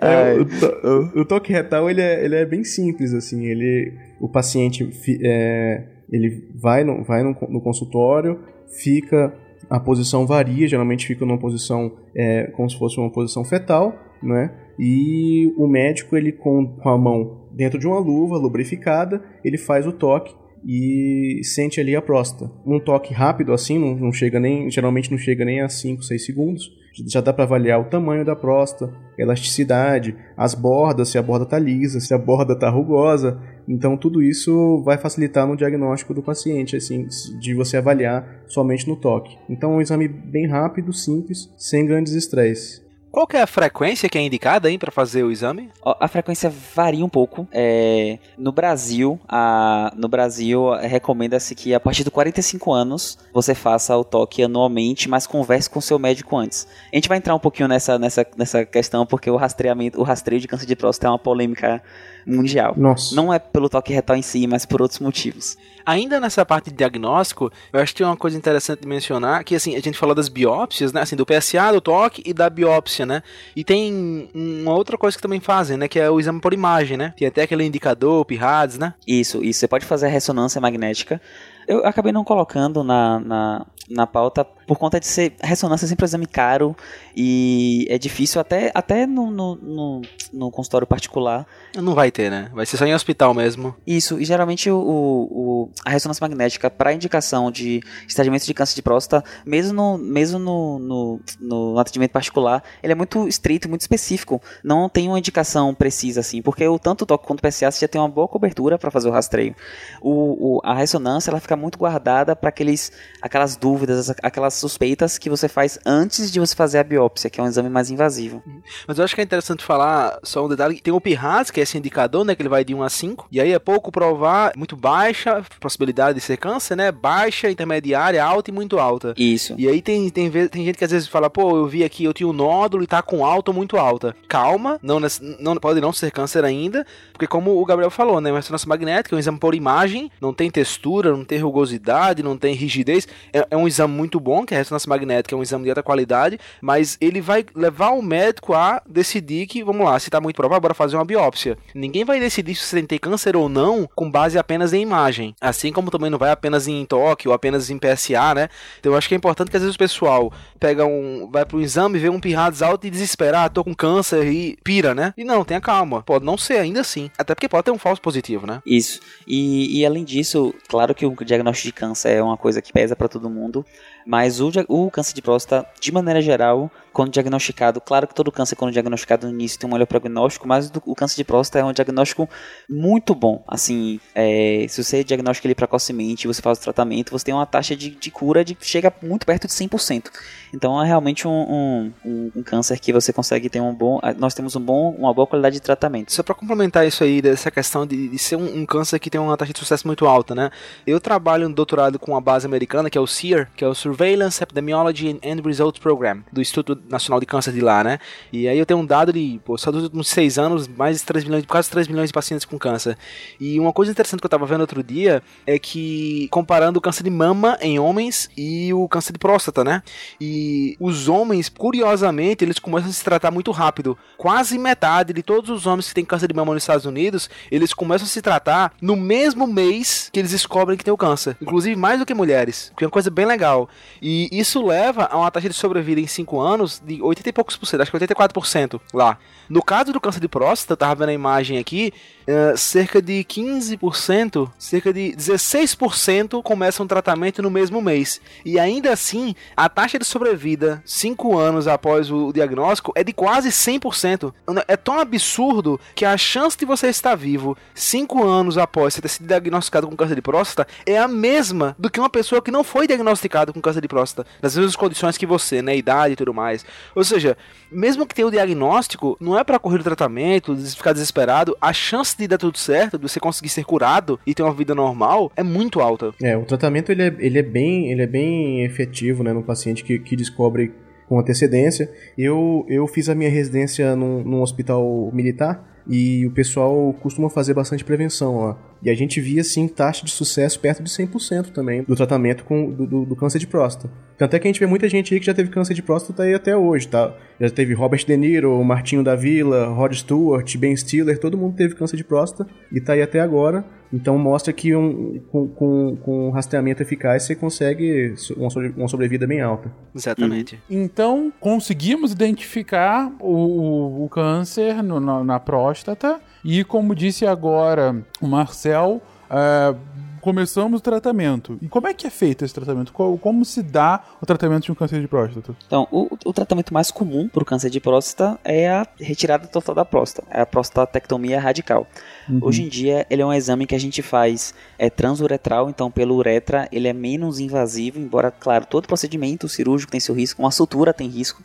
é, é. É, o, to, o, toque retal ele é, ele é bem simples assim ele o paciente é, ele vai, no, vai no, no, consultório fica a posição varia geralmente fica numa posição é, como se fosse uma posição fetal né e o médico ele com, com a mão dentro de uma luva lubrificada ele faz o toque e sente ali a próstata. Um toque rápido assim, não, não chega nem, geralmente não chega nem a 5, 6 segundos. Já dá para avaliar o tamanho da próstata, elasticidade, as bordas, se a borda está lisa, se a borda está rugosa. Então tudo isso vai facilitar no diagnóstico do paciente, assim, de você avaliar somente no toque. Então é um exame bem rápido, simples, sem grandes estresses. Qual que é a frequência que é indicada para fazer o exame? A frequência varia um pouco. É, no Brasil, a, no Brasil recomenda-se que a partir de 45 anos você faça o toque anualmente, mas converse com o seu médico antes. A gente vai entrar um pouquinho nessa, nessa, nessa questão porque o rastreamento, o rastreio de câncer de próstata é uma polêmica mundial. Nossa. Não é pelo toque retal em si, mas por outros motivos. Ainda nessa parte de diagnóstico, eu acho que tem uma coisa interessante de mencionar, que assim, a gente falou das biópsias, né, assim, do PSA, do toque e da biópsia, né? E tem uma outra coisa que também fazem, né, que é o exame por imagem, né? Tem até aquele indicador, PIRADS, né? Isso, isso. Você pode fazer a ressonância magnética. Eu acabei não colocando na, na, na pauta por conta de ser ressonância é sempre um exame caro e é difícil até, até no, no, no, no, consultório particular. Não vai ter, né? Vai ser só em hospital mesmo. Isso, e geralmente o, o a ressonância magnética para indicação de estadiamento de câncer de próstata, mesmo no, mesmo no, no, no atendimento particular, ele é muito estrito, muito específico. Não tem uma indicação precisa assim, porque o tanto o toque quanto o PSA você já tem uma boa cobertura para fazer o rastreio. O, o, a ressonância ela fica muito guardada para aqueles aquelas dúvidas, aquelas suspeitas que você faz antes de você fazer a biópsia, que é um exame mais invasivo. Mas eu acho que é interessante falar só um detalhe, tem o PIRAS, que é esse indicador, né, que ele vai de 1 a 5, e aí é pouco provar, muito baixa, possibilidade de ser câncer, né, baixa, intermediária, alta e muito alta. Isso. E aí tem, tem, tem gente que às vezes fala, pô, eu vi aqui, eu tinha um nódulo e tá com alta ou muito alta. Calma, não, não pode não ser câncer ainda, porque como o Gabriel falou, né, uma ressonância magnética é um exame por imagem, não tem textura, não tem rugosidade, não tem rigidez, é, é um exame muito bom, que a ressonância magnética é um exame de alta qualidade, mas ele vai levar o médico a decidir que, vamos lá, se está muito provável, bora fazer uma biópsia. Ninguém vai decidir se você tem câncer ou não com base apenas em imagem. Assim como também não vai apenas em toque ou apenas em PSA, né? Então eu acho que é importante que às vezes o pessoal pega um. vai pro exame, vê um pirrados alto e desesperar, ah, tô com câncer e pira, né? E não, tenha calma. Pode não ser ainda assim. Até porque pode ter um falso positivo, né? Isso. E, e além disso, claro que o diagnóstico de câncer é uma coisa que pesa para todo mundo Mas o, o câncer de próstata, de maneira geral, quando diagnosticado, claro que todo câncer, quando diagnosticado no início, tem um melhor prognóstico, mas o câncer de próstata é um diagnóstico muito bom. Assim, é, se você diagnostica ele precocemente, você faz o tratamento, você tem uma taxa de, de cura de chega muito perto de 100%. Então é realmente um, um, um, câncer que você consegue ter um bom. Nós temos um bom, uma boa qualidade de tratamento. Só para complementar isso aí, dessa questão de, de ser um, um, câncer que tem uma taxa de sucesso muito alta, né? Eu trabalho no doutorado com a base americana, que é o SEER, que é o Surveillance Epidemiology and Results Program, do Instituto Nacional de Câncer de lá, né? E aí eu tenho um dado de, pô, só dos últimos seis anos, mais de 3 milhões, quase 3 milhões de pacientes com câncer. E uma coisa interessante que eu tava vendo outro dia é que, comparando o câncer de mama em homens e o câncer de próstata, né? E os homens, curiosamente, eles começam a se tratar muito rápido. Quase metade de todos os homens que têm câncer de mama nos Estados Unidos, eles começam a se tratar no mesmo mês que eles descobrem que tem o câncer. Inclusive mais do que mulheres, que é uma coisa bem legal. E isso leva a uma taxa de sobrevida em 5 anos de 80 e poucos por cento, acho que 84% lá. No caso do câncer de próstata, eu tava vendo a imagem aqui, uh, cerca de 15%, cerca de 16% começam o tratamento no mesmo mês. E ainda assim, a taxa de sobrevida 5 anos após o diagnóstico é de quase 100%. É tão absurdo que a chance de você estar vivo 5 anos após você ter sido diagnosticado com câncer de próstata é a mesma do que uma pessoa que não foi diagnosticada com câncer de próstata, nas mesmas condições que você, né, idade e tudo mais. Ou seja, mesmo que tenha o diagnóstico, não é para correr o tratamento, ficar desesperado, a chance de dar tudo certo, de você conseguir ser curado e ter uma vida normal, é muito alta. É, o tratamento ele é, ele é, bem, ele é bem efetivo, né, no paciente que, que descobre com antecedência. Eu, eu fiz a minha residência num, num hospital militar e o pessoal costuma fazer bastante prevenção lá. E a gente via, assim, taxa de sucesso perto de 100% também do tratamento com, do, do, do, câncer de próstata. Tanto é que a gente vê muita gente aí que já teve câncer de próstata aí até hoje, tá? Já teve Robert De Niro, Martinho da Vila, Rod Stewart, Ben Stiller, todo mundo teve câncer de próstata e tá aí até agora. Então mostra que um, com, com, com um rastreamento eficaz você consegue uma, uma sobrevida bem alta. Exatamente. Uhum. Então conseguimos identificar o, o, o câncer no, na, na próstata e como disse agora o Marcel, uh, começamos o tratamento. E como é que é feito esse tratamento? Como se dá o tratamento de um câncer de próstata? Então, o, o tratamento mais comum para o câncer de próstata é a retirada total da próstata, é a prostatectomia radical. Uhum. Hoje em dia, ele é um exame que a gente faz é transuretral, então pelo uretra ele é menos invasivo, embora, claro, todo procedimento cirúrgico tem seu risco, uma sutura tem risco,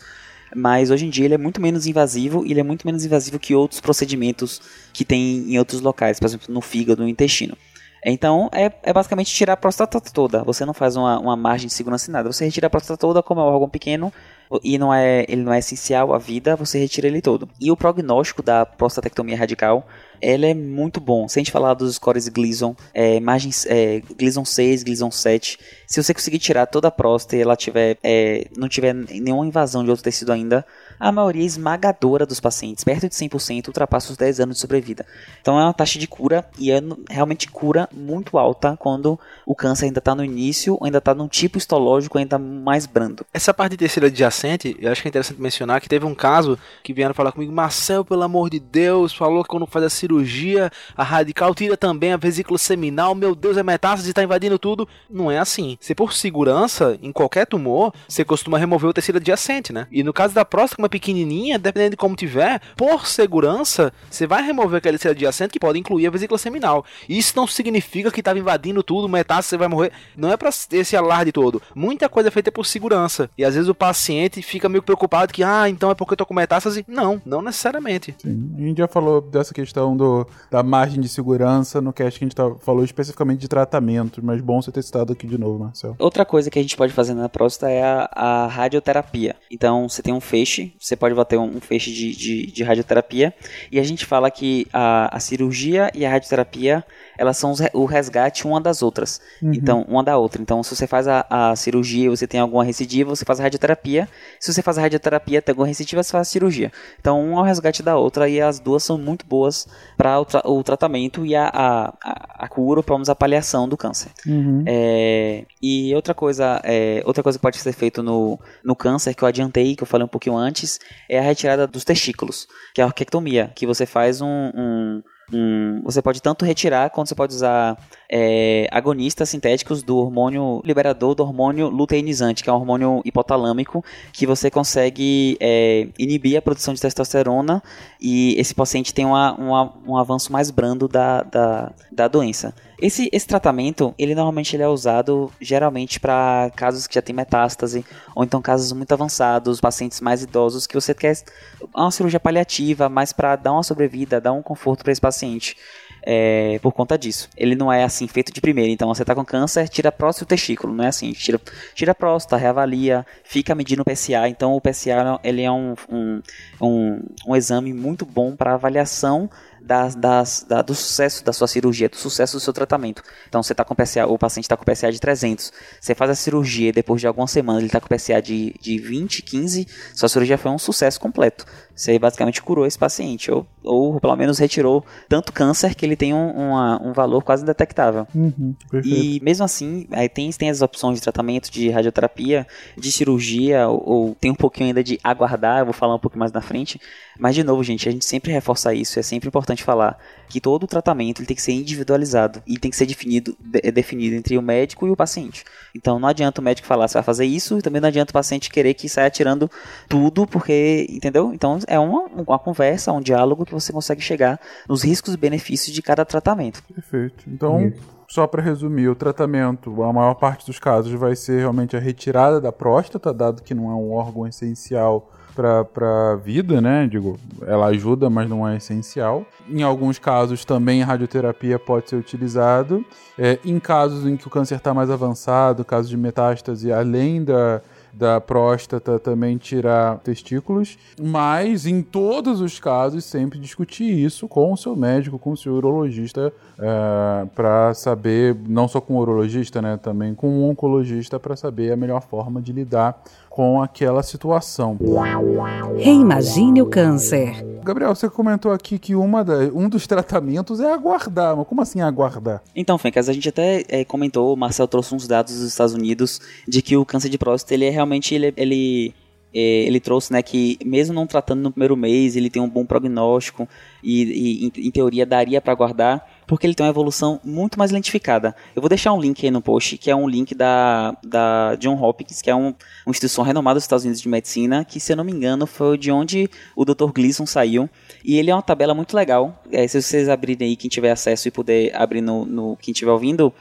mas hoje em dia ele é muito menos invasivo e ele é muito menos invasivo que outros procedimentos que tem em outros locais, por exemplo, no fígado, no intestino. Então, é, é basicamente tirar a próstata toda. Você não faz uma, uma margem de segurança nada. Você retira a próstata toda, como é um órgão pequeno, e não é, ele não é essencial à vida, você retira ele todo. E o prognóstico da prostatectomia radical, ela é muito bom. Se a gente falar dos scores Gleason, é, margens, é, Gleason 6, Gleason 7, se você conseguir tirar toda a próstata e ela tiver, é, não tiver nenhuma invasão de outro tecido ainda, a maioria esmagadora dos pacientes, perto de 100%, ultrapassa os 10 anos de sobrevida. Então é uma taxa de cura e é realmente cura muito alta quando o câncer ainda está no início, ainda está num tipo histológico ainda mais brando. Essa parte de terceira adjacente, eu acho que é interessante mencionar que teve um caso que vieram falar comigo, Marcel, pelo amor de Deus, falou que quando faz a cirurgia, a radical tira também a vesícula seminal, meu Deus, é metástase, está invadindo tudo. Não é assim. Se por segurança, em qualquer tumor, você costuma remover o tecido adjacente, né? E no caso da próstata, é pequenininha, dependendo de como tiver, por segurança, você vai remover aquele tecido adjacente que pode incluir a vesícula seminal. Isso não significa que estava invadindo tudo, metástase, você vai morrer. Não é para esse alarde todo. Muita coisa é feita por segurança. E às vezes o paciente fica meio preocupado que, ah, então é porque eu tô com metástase. Não, não necessariamente. Sim. A gente já falou dessa questão do, da margem de segurança no cast que a gente tá, falou especificamente de tratamento, mas bom você ter citado aqui de novo, Marcel. Outra coisa que a gente pode fazer na próstata é a, a radioterapia. Então, você tem um feixe, você pode bater um, um feixe de, de, de, radioterapia, e a gente fala que a, a cirurgia e a radioterapia elas são o resgate uma das outras. Uhum. Então, uma da outra. Então, se você faz a, a cirurgia e você tem alguma recidiva, você faz a radioterapia. Se você faz a radioterapia tem alguma recidiva, você faz a cirurgia. Então, uma é o resgate da outra e as duas são muito boas para o, tra o, tratamento e a, a, a cura, ou pelo menos a paliação do câncer. Uhum. É, e outra coisa, é, outra coisa que pode ser feito no, no câncer, que eu adiantei, que eu falei um pouquinho antes, é a retirada dos testículos, que é a orquectomia, que você faz um, um um, você pode tanto retirar quanto você pode usar é, agonistas sintéticos do hormônio liberador do hormônio luteinizante, que é um hormônio hipotalâmico, que você consegue é, inibir a produção de testosterona e esse paciente tem uma, uma, um avanço mais brando da, da, da doença. Esse, esse tratamento, ele normalmente ele é usado geralmente para casos que já tem metástase, ou então casos muito avançados, pacientes mais idosos, que você quer uma cirurgia paliativa, mais para dar uma sobrevida, dar um conforto para esse paciente é, por conta disso. Ele não é assim feito de primeira. Então você está com câncer, tira próstata e o testículo. Não é assim. Tira, tira a próstata, reavalia, fica medindo o PSA. Então o PSA ele é um, um, um, um exame muito bom para avaliação das, das, da, do sucesso da sua cirurgia, do sucesso do seu tratamento. Então, você tá com PSA, o paciente está com PSA de 300, você faz a cirurgia depois de algumas semanas ele está com PSA de, de 20, 15, sua cirurgia foi um sucesso completo. Você basicamente curou esse paciente, ou, ou pelo menos retirou tanto câncer que ele tem um, uma, um valor quase indetectável. Uhum, e mesmo assim, aí tem, tem as opções de tratamento, de radioterapia, de cirurgia, ou, ou, tem um pouquinho ainda de aguardar, eu vou falar um pouco mais na frente. Mas, de novo, gente, a gente sempre reforça isso, é sempre importante falar que todo o tratamento ele tem que ser individualizado e tem que ser definido, de, definido entre o médico e o paciente. Então, não adianta o médico falar, você vai fazer isso, e também não adianta o paciente querer que saia tirando tudo, porque, entendeu? Então, é uma, uma conversa, um diálogo que você consegue chegar nos riscos e benefícios de cada tratamento. Perfeito. Então, só para resumir, o tratamento, a maior parte dos casos vai ser realmente a retirada da próstata, dado que não é um órgão essencial para a vida, né? Digo, ela ajuda, mas não é essencial. Em alguns casos também a radioterapia pode ser utilizado. É, em casos em que o câncer está mais avançado, casos de metástase, além da, da próstata também tirar testículos, mas em todos os casos sempre discutir isso com o seu médico, com o seu urologista, é, para saber, não só com o urologista, né, também com o oncologista para saber a melhor forma de lidar com aquela situação. Reimagine o câncer. Gabriel, você comentou aqui que uma da, um dos tratamentos é aguardar, mas como assim aguardar? Então, Fencas, a gente até é, comentou, o Marcel trouxe uns dados dos Estados Unidos de que o câncer de próstata, ele é realmente, ele, ele é, ele trouxe né, que mesmo não tratando no primeiro mês, ele tem um bom prognóstico e, e em, em teoria daria para guardar, porque ele tem uma evolução muito mais lentificada. Eu vou deixar um link aí no post, que é um link da, da John Hopkins, que é um, uma instituição renomada dos Estados Unidos de medicina, que se eu não me engano foi de onde o Dr. Gleason saiu. E ele é uma tabela muito legal. É, se vocês abrirem aí, quem tiver acesso e puder abrir no, no quem estiver ouvindo,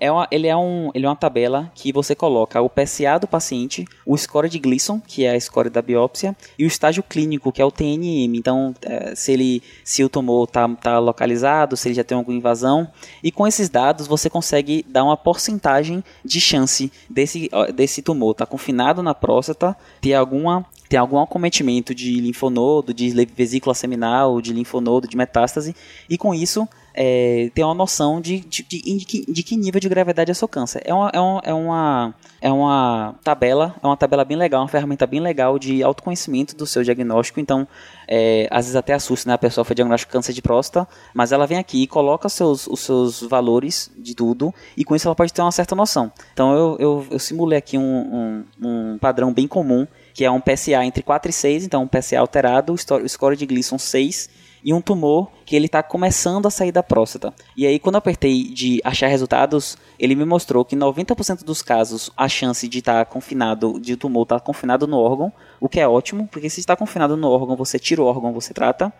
é uma, ele, é um, ele é uma tabela que você coloca o PSA do paciente, o score de Gleason, que é a score da biópsia, e o estágio clínico, que é o TNM. Então, é, se ele se o tumor está tá localizado, se ele já tem alguma invasão. E com esses dados você consegue dar uma porcentagem de chance desse, desse tumor estar tá confinado na próstata, ter alguma tem algum acometimento de linfonodo, de vesícula seminal, de linfonodo, de metástase, e com isso é, ter uma noção de, de, de, de, que nível de gravidade é seu câncer. É uma, é, uma, é, uma, é uma tabela, é uma tabela bem legal, uma ferramenta bem legal de autoconhecimento do seu diagnóstico. Então, é, às vezes até assusta, né? A pessoa foi diagnosticada câncer de próstata, mas ela vem aqui e coloca seus, os seus valores de tudo, e com isso ela pode ter uma certa noção. Então, eu, eu, eu simulei aqui um, um, um padrão bem comum, que é um PSA entre 4 e 6, então um PSA alterado, o score de Gleason 6, e um tumor que ele está começando a sair da próstata. E aí, quando eu apertei de achar resultados, ele me mostrou que 90% dos casos a chance de estar tá confinado, de o tumor estar tá confinado no órgão, o que é ótimo, porque se está confinado no órgão, você tira o órgão, você trata.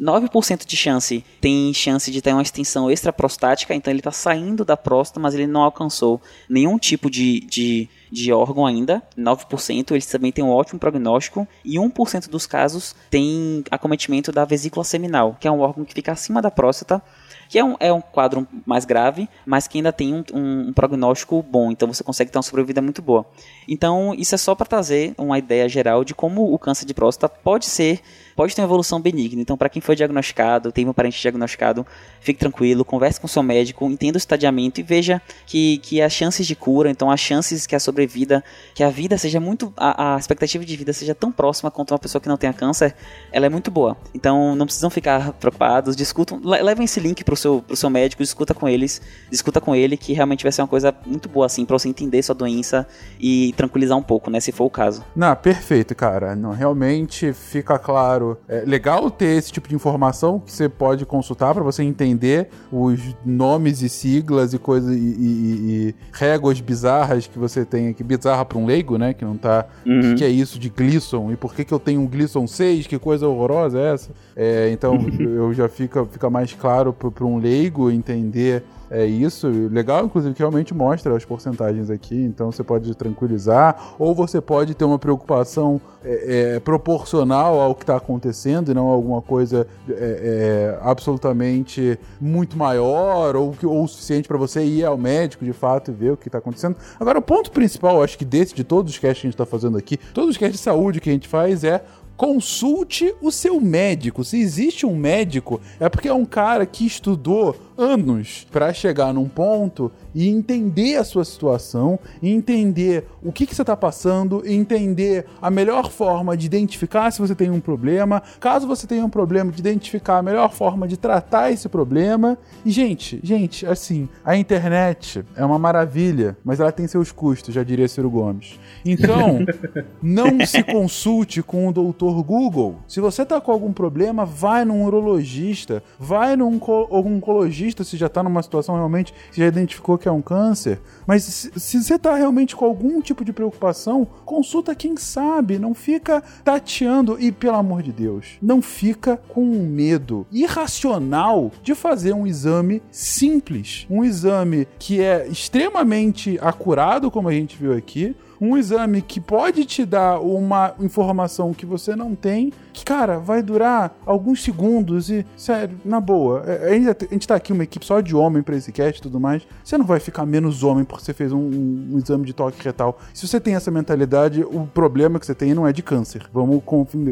9% de chance tem chance de ter uma extensão extraprostática, então ele está saindo da próstata, mas ele não alcançou nenhum tipo de, de, de órgão ainda. 9%, eles também têm um ótimo prognóstico. E 1% dos casos tem acometimento da vesícula seminal, que é um órgão que fica acima da próstata que é um, é um quadro mais grave, mas que ainda tem um, um, um prognóstico bom, então você consegue ter uma sobrevida muito boa. Então, isso é só para trazer uma ideia geral de como o câncer de próstata pode ser, pode ter uma evolução benigna. Então, para quem foi diagnosticado, tem um parente diagnosticado, fique tranquilo, converse com seu médico, entenda o estadiamento e veja que, que as chances de cura, então as chances que a sobrevida sobrevida, que a vida seja muito. A, a, expectativa de vida seja tão próxima quanto uma pessoa que não tenha câncer, ela é muito boa. Então não precisam ficar preocupados, discutam, levem esse link pro seu, pro seu médico, discuta com eles, discuta com ele, que realmente vai ser uma coisa muito boa, assim, pra você entender sua doença e tranquilizar um pouco, né? Se for o caso. Não, perfeito, cara. Não, realmente fica claro. É legal ter esse tipo de informação que você pode consultar para você entender os nomes e siglas e coisas e, e, e, réguas bizarras que você tem aqui. Bizarra para um leigo, né? Que não tá. Uhum. O que, que, é isso de Glisson? E por que, que eu tenho um Glisson 6? Que coisa horrorosa é essa? É, então eu já fica, fica mais claro para um leigo entender é isso. Legal, inclusive, que realmente mostra as porcentagens aqui, então você pode tranquilizar, ou você pode ter uma preocupação é, é, proporcional ao que está acontecendo e não alguma coisa é, é absolutamente muito maior ou, ou o suficiente para você ir ao médico de fato e ver o que está acontecendo. Agora, o ponto principal, acho que desse, de todos os casts que a gente está fazendo aqui, todos os casts de saúde que a gente faz é consulte o seu médico. Se existe um médico, é porque é um cara que estudou anos para chegar num ponto e entender a sua situação, entender o que, que você está passando, entender a melhor forma de identificar se você tem um problema, caso você tenha um problema, de identificar a melhor forma de tratar esse problema. E, gente, gente, assim, a internet é uma maravilha, mas ela tem seus custos, já diria Ciro Gomes. Então, não se consulte com o doutor Google. Se você está com algum problema, vai num urologista, vai num oncologista se já está numa situação realmente que já identificou que é um câncer. Mas se, se você está realmente com algum tipo de preocupação, consulta quem sabe. Não fica tateando e, pelo amor de Deus, não fica com um medo irracional de fazer um exame simples. Um exame que é extremamente acurado, como a gente viu aqui, um exame que pode te dar uma informação que você não tem, que, cara, vai durar alguns segundos e, sério, na boa, é, a gente tá aqui uma equipe só de homem pra esse cast e tudo mais, você não vai ficar menos homem porque você fez um, um, um exame de toque retal. Se você tem essa mentalidade, o problema que você tem não é de câncer. Vamos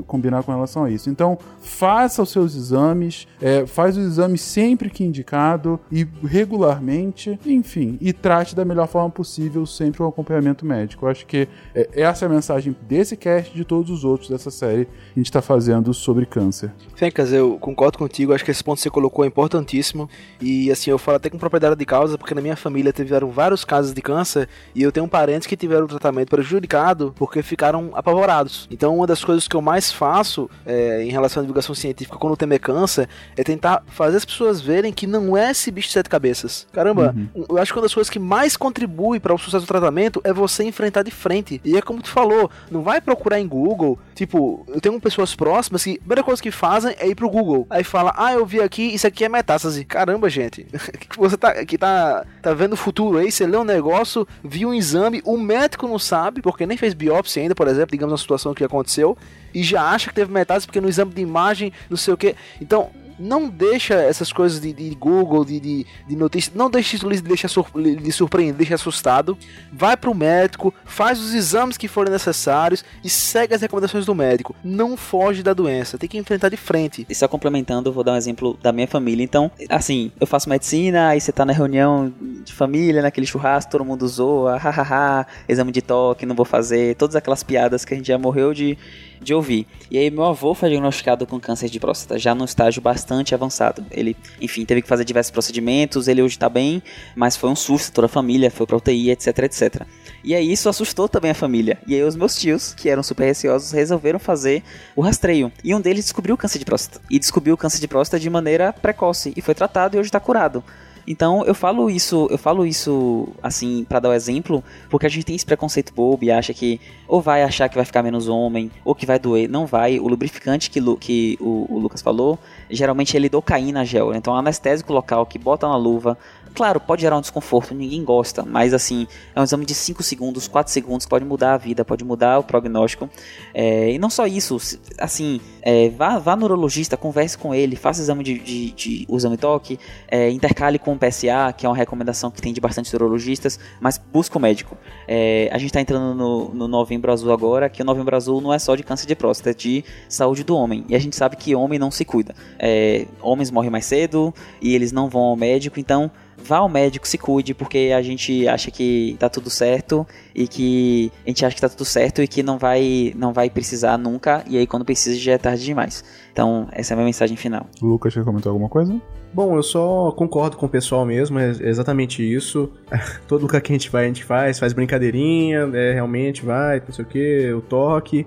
combinar com relação a isso. Então, faça os seus exames, é, faz os exames sempre que indicado e regularmente, enfim, e trate da melhor forma possível sempre o acompanhamento médico. Acho que é, essa é a mensagem desse cast de todos os outros dessa série que a gente está fazendo sobre câncer. Fencas, eu concordo contigo, acho que esse ponto que você colocou é importantíssimo. E assim, eu falo até com propriedade de causa, porque na minha família tiveram vários casos de câncer e eu tenho parentes que tiveram o tratamento prejudicado porque ficaram apavorados. Então, uma das coisas que eu mais faço é, em relação à divulgação científica quando o tema é câncer é tentar fazer as pessoas verem que não é esse bicho de sete cabeças. Caramba, uhum. eu acho que uma das coisas que mais contribui para o sucesso do tratamento é você enfrentar de frente. E é como tu falou, não vai procurar em Google. Tipo, eu tenho pessoas próximas que a primeira coisa que fazem é ir pro Google. Aí fala, ah, eu vi aqui, isso aqui é metástase. Caramba, gente. que você tá, que tá, tá vendo o futuro aí, você lê um negócio, viu um exame, o médico não sabe, porque nem fez biópsia ainda, por exemplo, digamos uma situação que aconteceu, e já acha que teve metástase porque no exame de imagem, não sei o que. Então, não deixa essas coisas de, de Google, de, de, de não deixa isso lhe deixar lhe surpreender, deixa assustado. Vai para o médico, faz os exames que forem necessários e segue as recomendações do médico. Não foge da doença, tem que enfrentar de frente. E só complementando, vou dar um exemplo da minha família. Então, assim, eu faço medicina, aí você tá na reunião de família, naquele churrasco, todo mundo zoa, hahaha, exame de toque, não vou fazer, todas aquelas piadas que a gente já morreu de de ouvir. E aí meu avô foi diagnosticado com câncer de próstata, já num estágio bastante avançado. Ele, enfim, teve que fazer diversos procedimentos, ele hoje tá bem, mas foi um susto, toda a família foi pra UTI, etc, etc. E aí isso assustou também a família. E aí os meus tios, que eram super receosos, resolveram fazer o rastreio. E um deles descobriu o câncer de próstata. E descobriu o câncer de próstata de maneira precoce. E foi tratado e hoje está curado. Então eu falo isso, eu falo isso assim para dar o um exemplo, porque a gente tem esse preconceito bobo e acha que ou vai achar que vai ficar menos homem, ou que vai doer, não vai. O lubrificante que, que o, o Lucas falou, geralmente é lidocaína gel, então é anestésico local que bota na luva, Claro, pode gerar um desconforto, ninguém gosta, mas assim, é um exame de 5 segundos, 4 segundos, pode mudar a vida, pode mudar o prognóstico. É, e não só isso, assim, é, vá, vá no urologista, converse com ele, faça exame de, de, de exame toque, é, intercale com o PSA, que é uma recomendação que tem de bastantes urologistas, mas busca o médico. É, a gente está entrando no, no Novembro Azul agora, que o Novembro Azul não é só de câncer de próstata, é de saúde do homem. E a gente sabe que homem não se cuida. É, homens morrem mais cedo e eles não vão ao médico, então vá ao médico, se cuide, porque a gente acha que tá tudo certo e que a gente acha que tá tudo certo e que não vai não vai precisar nunca e aí quando precisa já é tarde demais. Então, essa é a minha mensagem final. O Lucas quer comentar alguma coisa? Bom, eu só concordo com o pessoal mesmo, é exatamente isso. Todo lugar que a gente vai, a gente faz, faz brincadeirinha, é, realmente vai, não sei o que, o toque.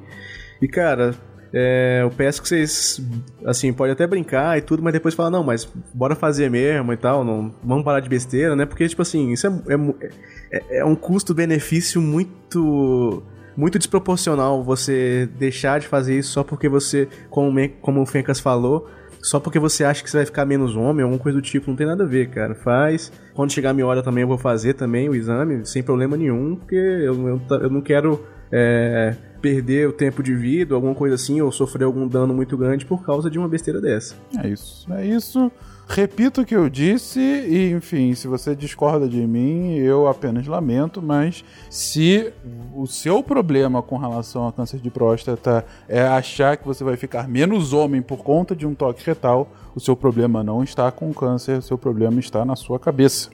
E cara, é, eu peço que vocês, assim, pode até brincar e tudo, mas depois falar, não, mas bora fazer mesmo e tal, não vamos parar de besteira, né? Porque, tipo assim, isso é, é, é, é um custo-benefício muito muito desproporcional você deixar de fazer isso só porque você, como, como o Fencas falou, só porque você acha que você vai ficar menos homem, alguma coisa do tipo, não tem nada a ver, cara. Faz. Quando chegar a minha hora também eu vou fazer também o exame, sem problema nenhum, porque eu, eu, eu não quero é, perder o tempo de vida, alguma coisa assim, ou sofrer algum dano muito grande por causa de uma besteira dessa. É isso. É isso. Repito o que eu disse, e enfim, se você discorda de mim, eu apenas lamento, mas se o seu problema com relação ao câncer de próstata é achar que você vai ficar menos homem por conta de um toque retal, o seu problema não está com o câncer, o seu problema está na sua cabeça.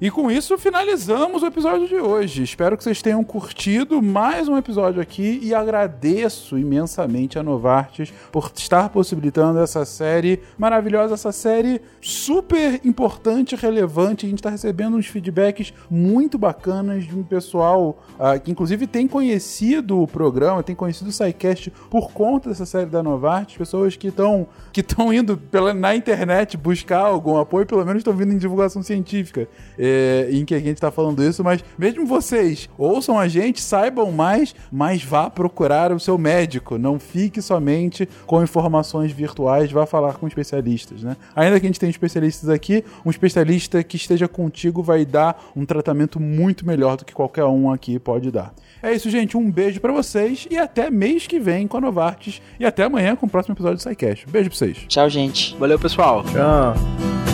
E com isso finalizamos o episódio de hoje. Espero que vocês tenham curtido mais um episódio aqui e agradeço imensamente a Novartis por estar possibilitando essa série maravilhosa, essa série super importante, relevante. A gente está recebendo uns feedbacks muito bacanas de um pessoal uh, que inclusive tem conhecido o programa, tem conhecido o SciCast por conta dessa série da Novartis, pessoas que estão que indo pela, na internet buscar algum apoio, pelo menos estão vindo em divulgação científica é, em que a gente está falando isso, mas mesmo vocês ouçam a gente, saibam mais, mas vá procurar o seu médico. Não fique somente com informações virtuais, vá falar com especialistas, né? Ainda que a gente tenha especialistas aqui, um especialista que esteja contigo vai dar um tratamento muito melhor do que qualquer um aqui pode dar. É isso, gente. Um beijo para vocês e até mês que vem com a Novartis. E até amanhã com o próximo episódio do SciCast. Beijo pra vocês. Tchau, gente. Valeu, pessoal. Tchau.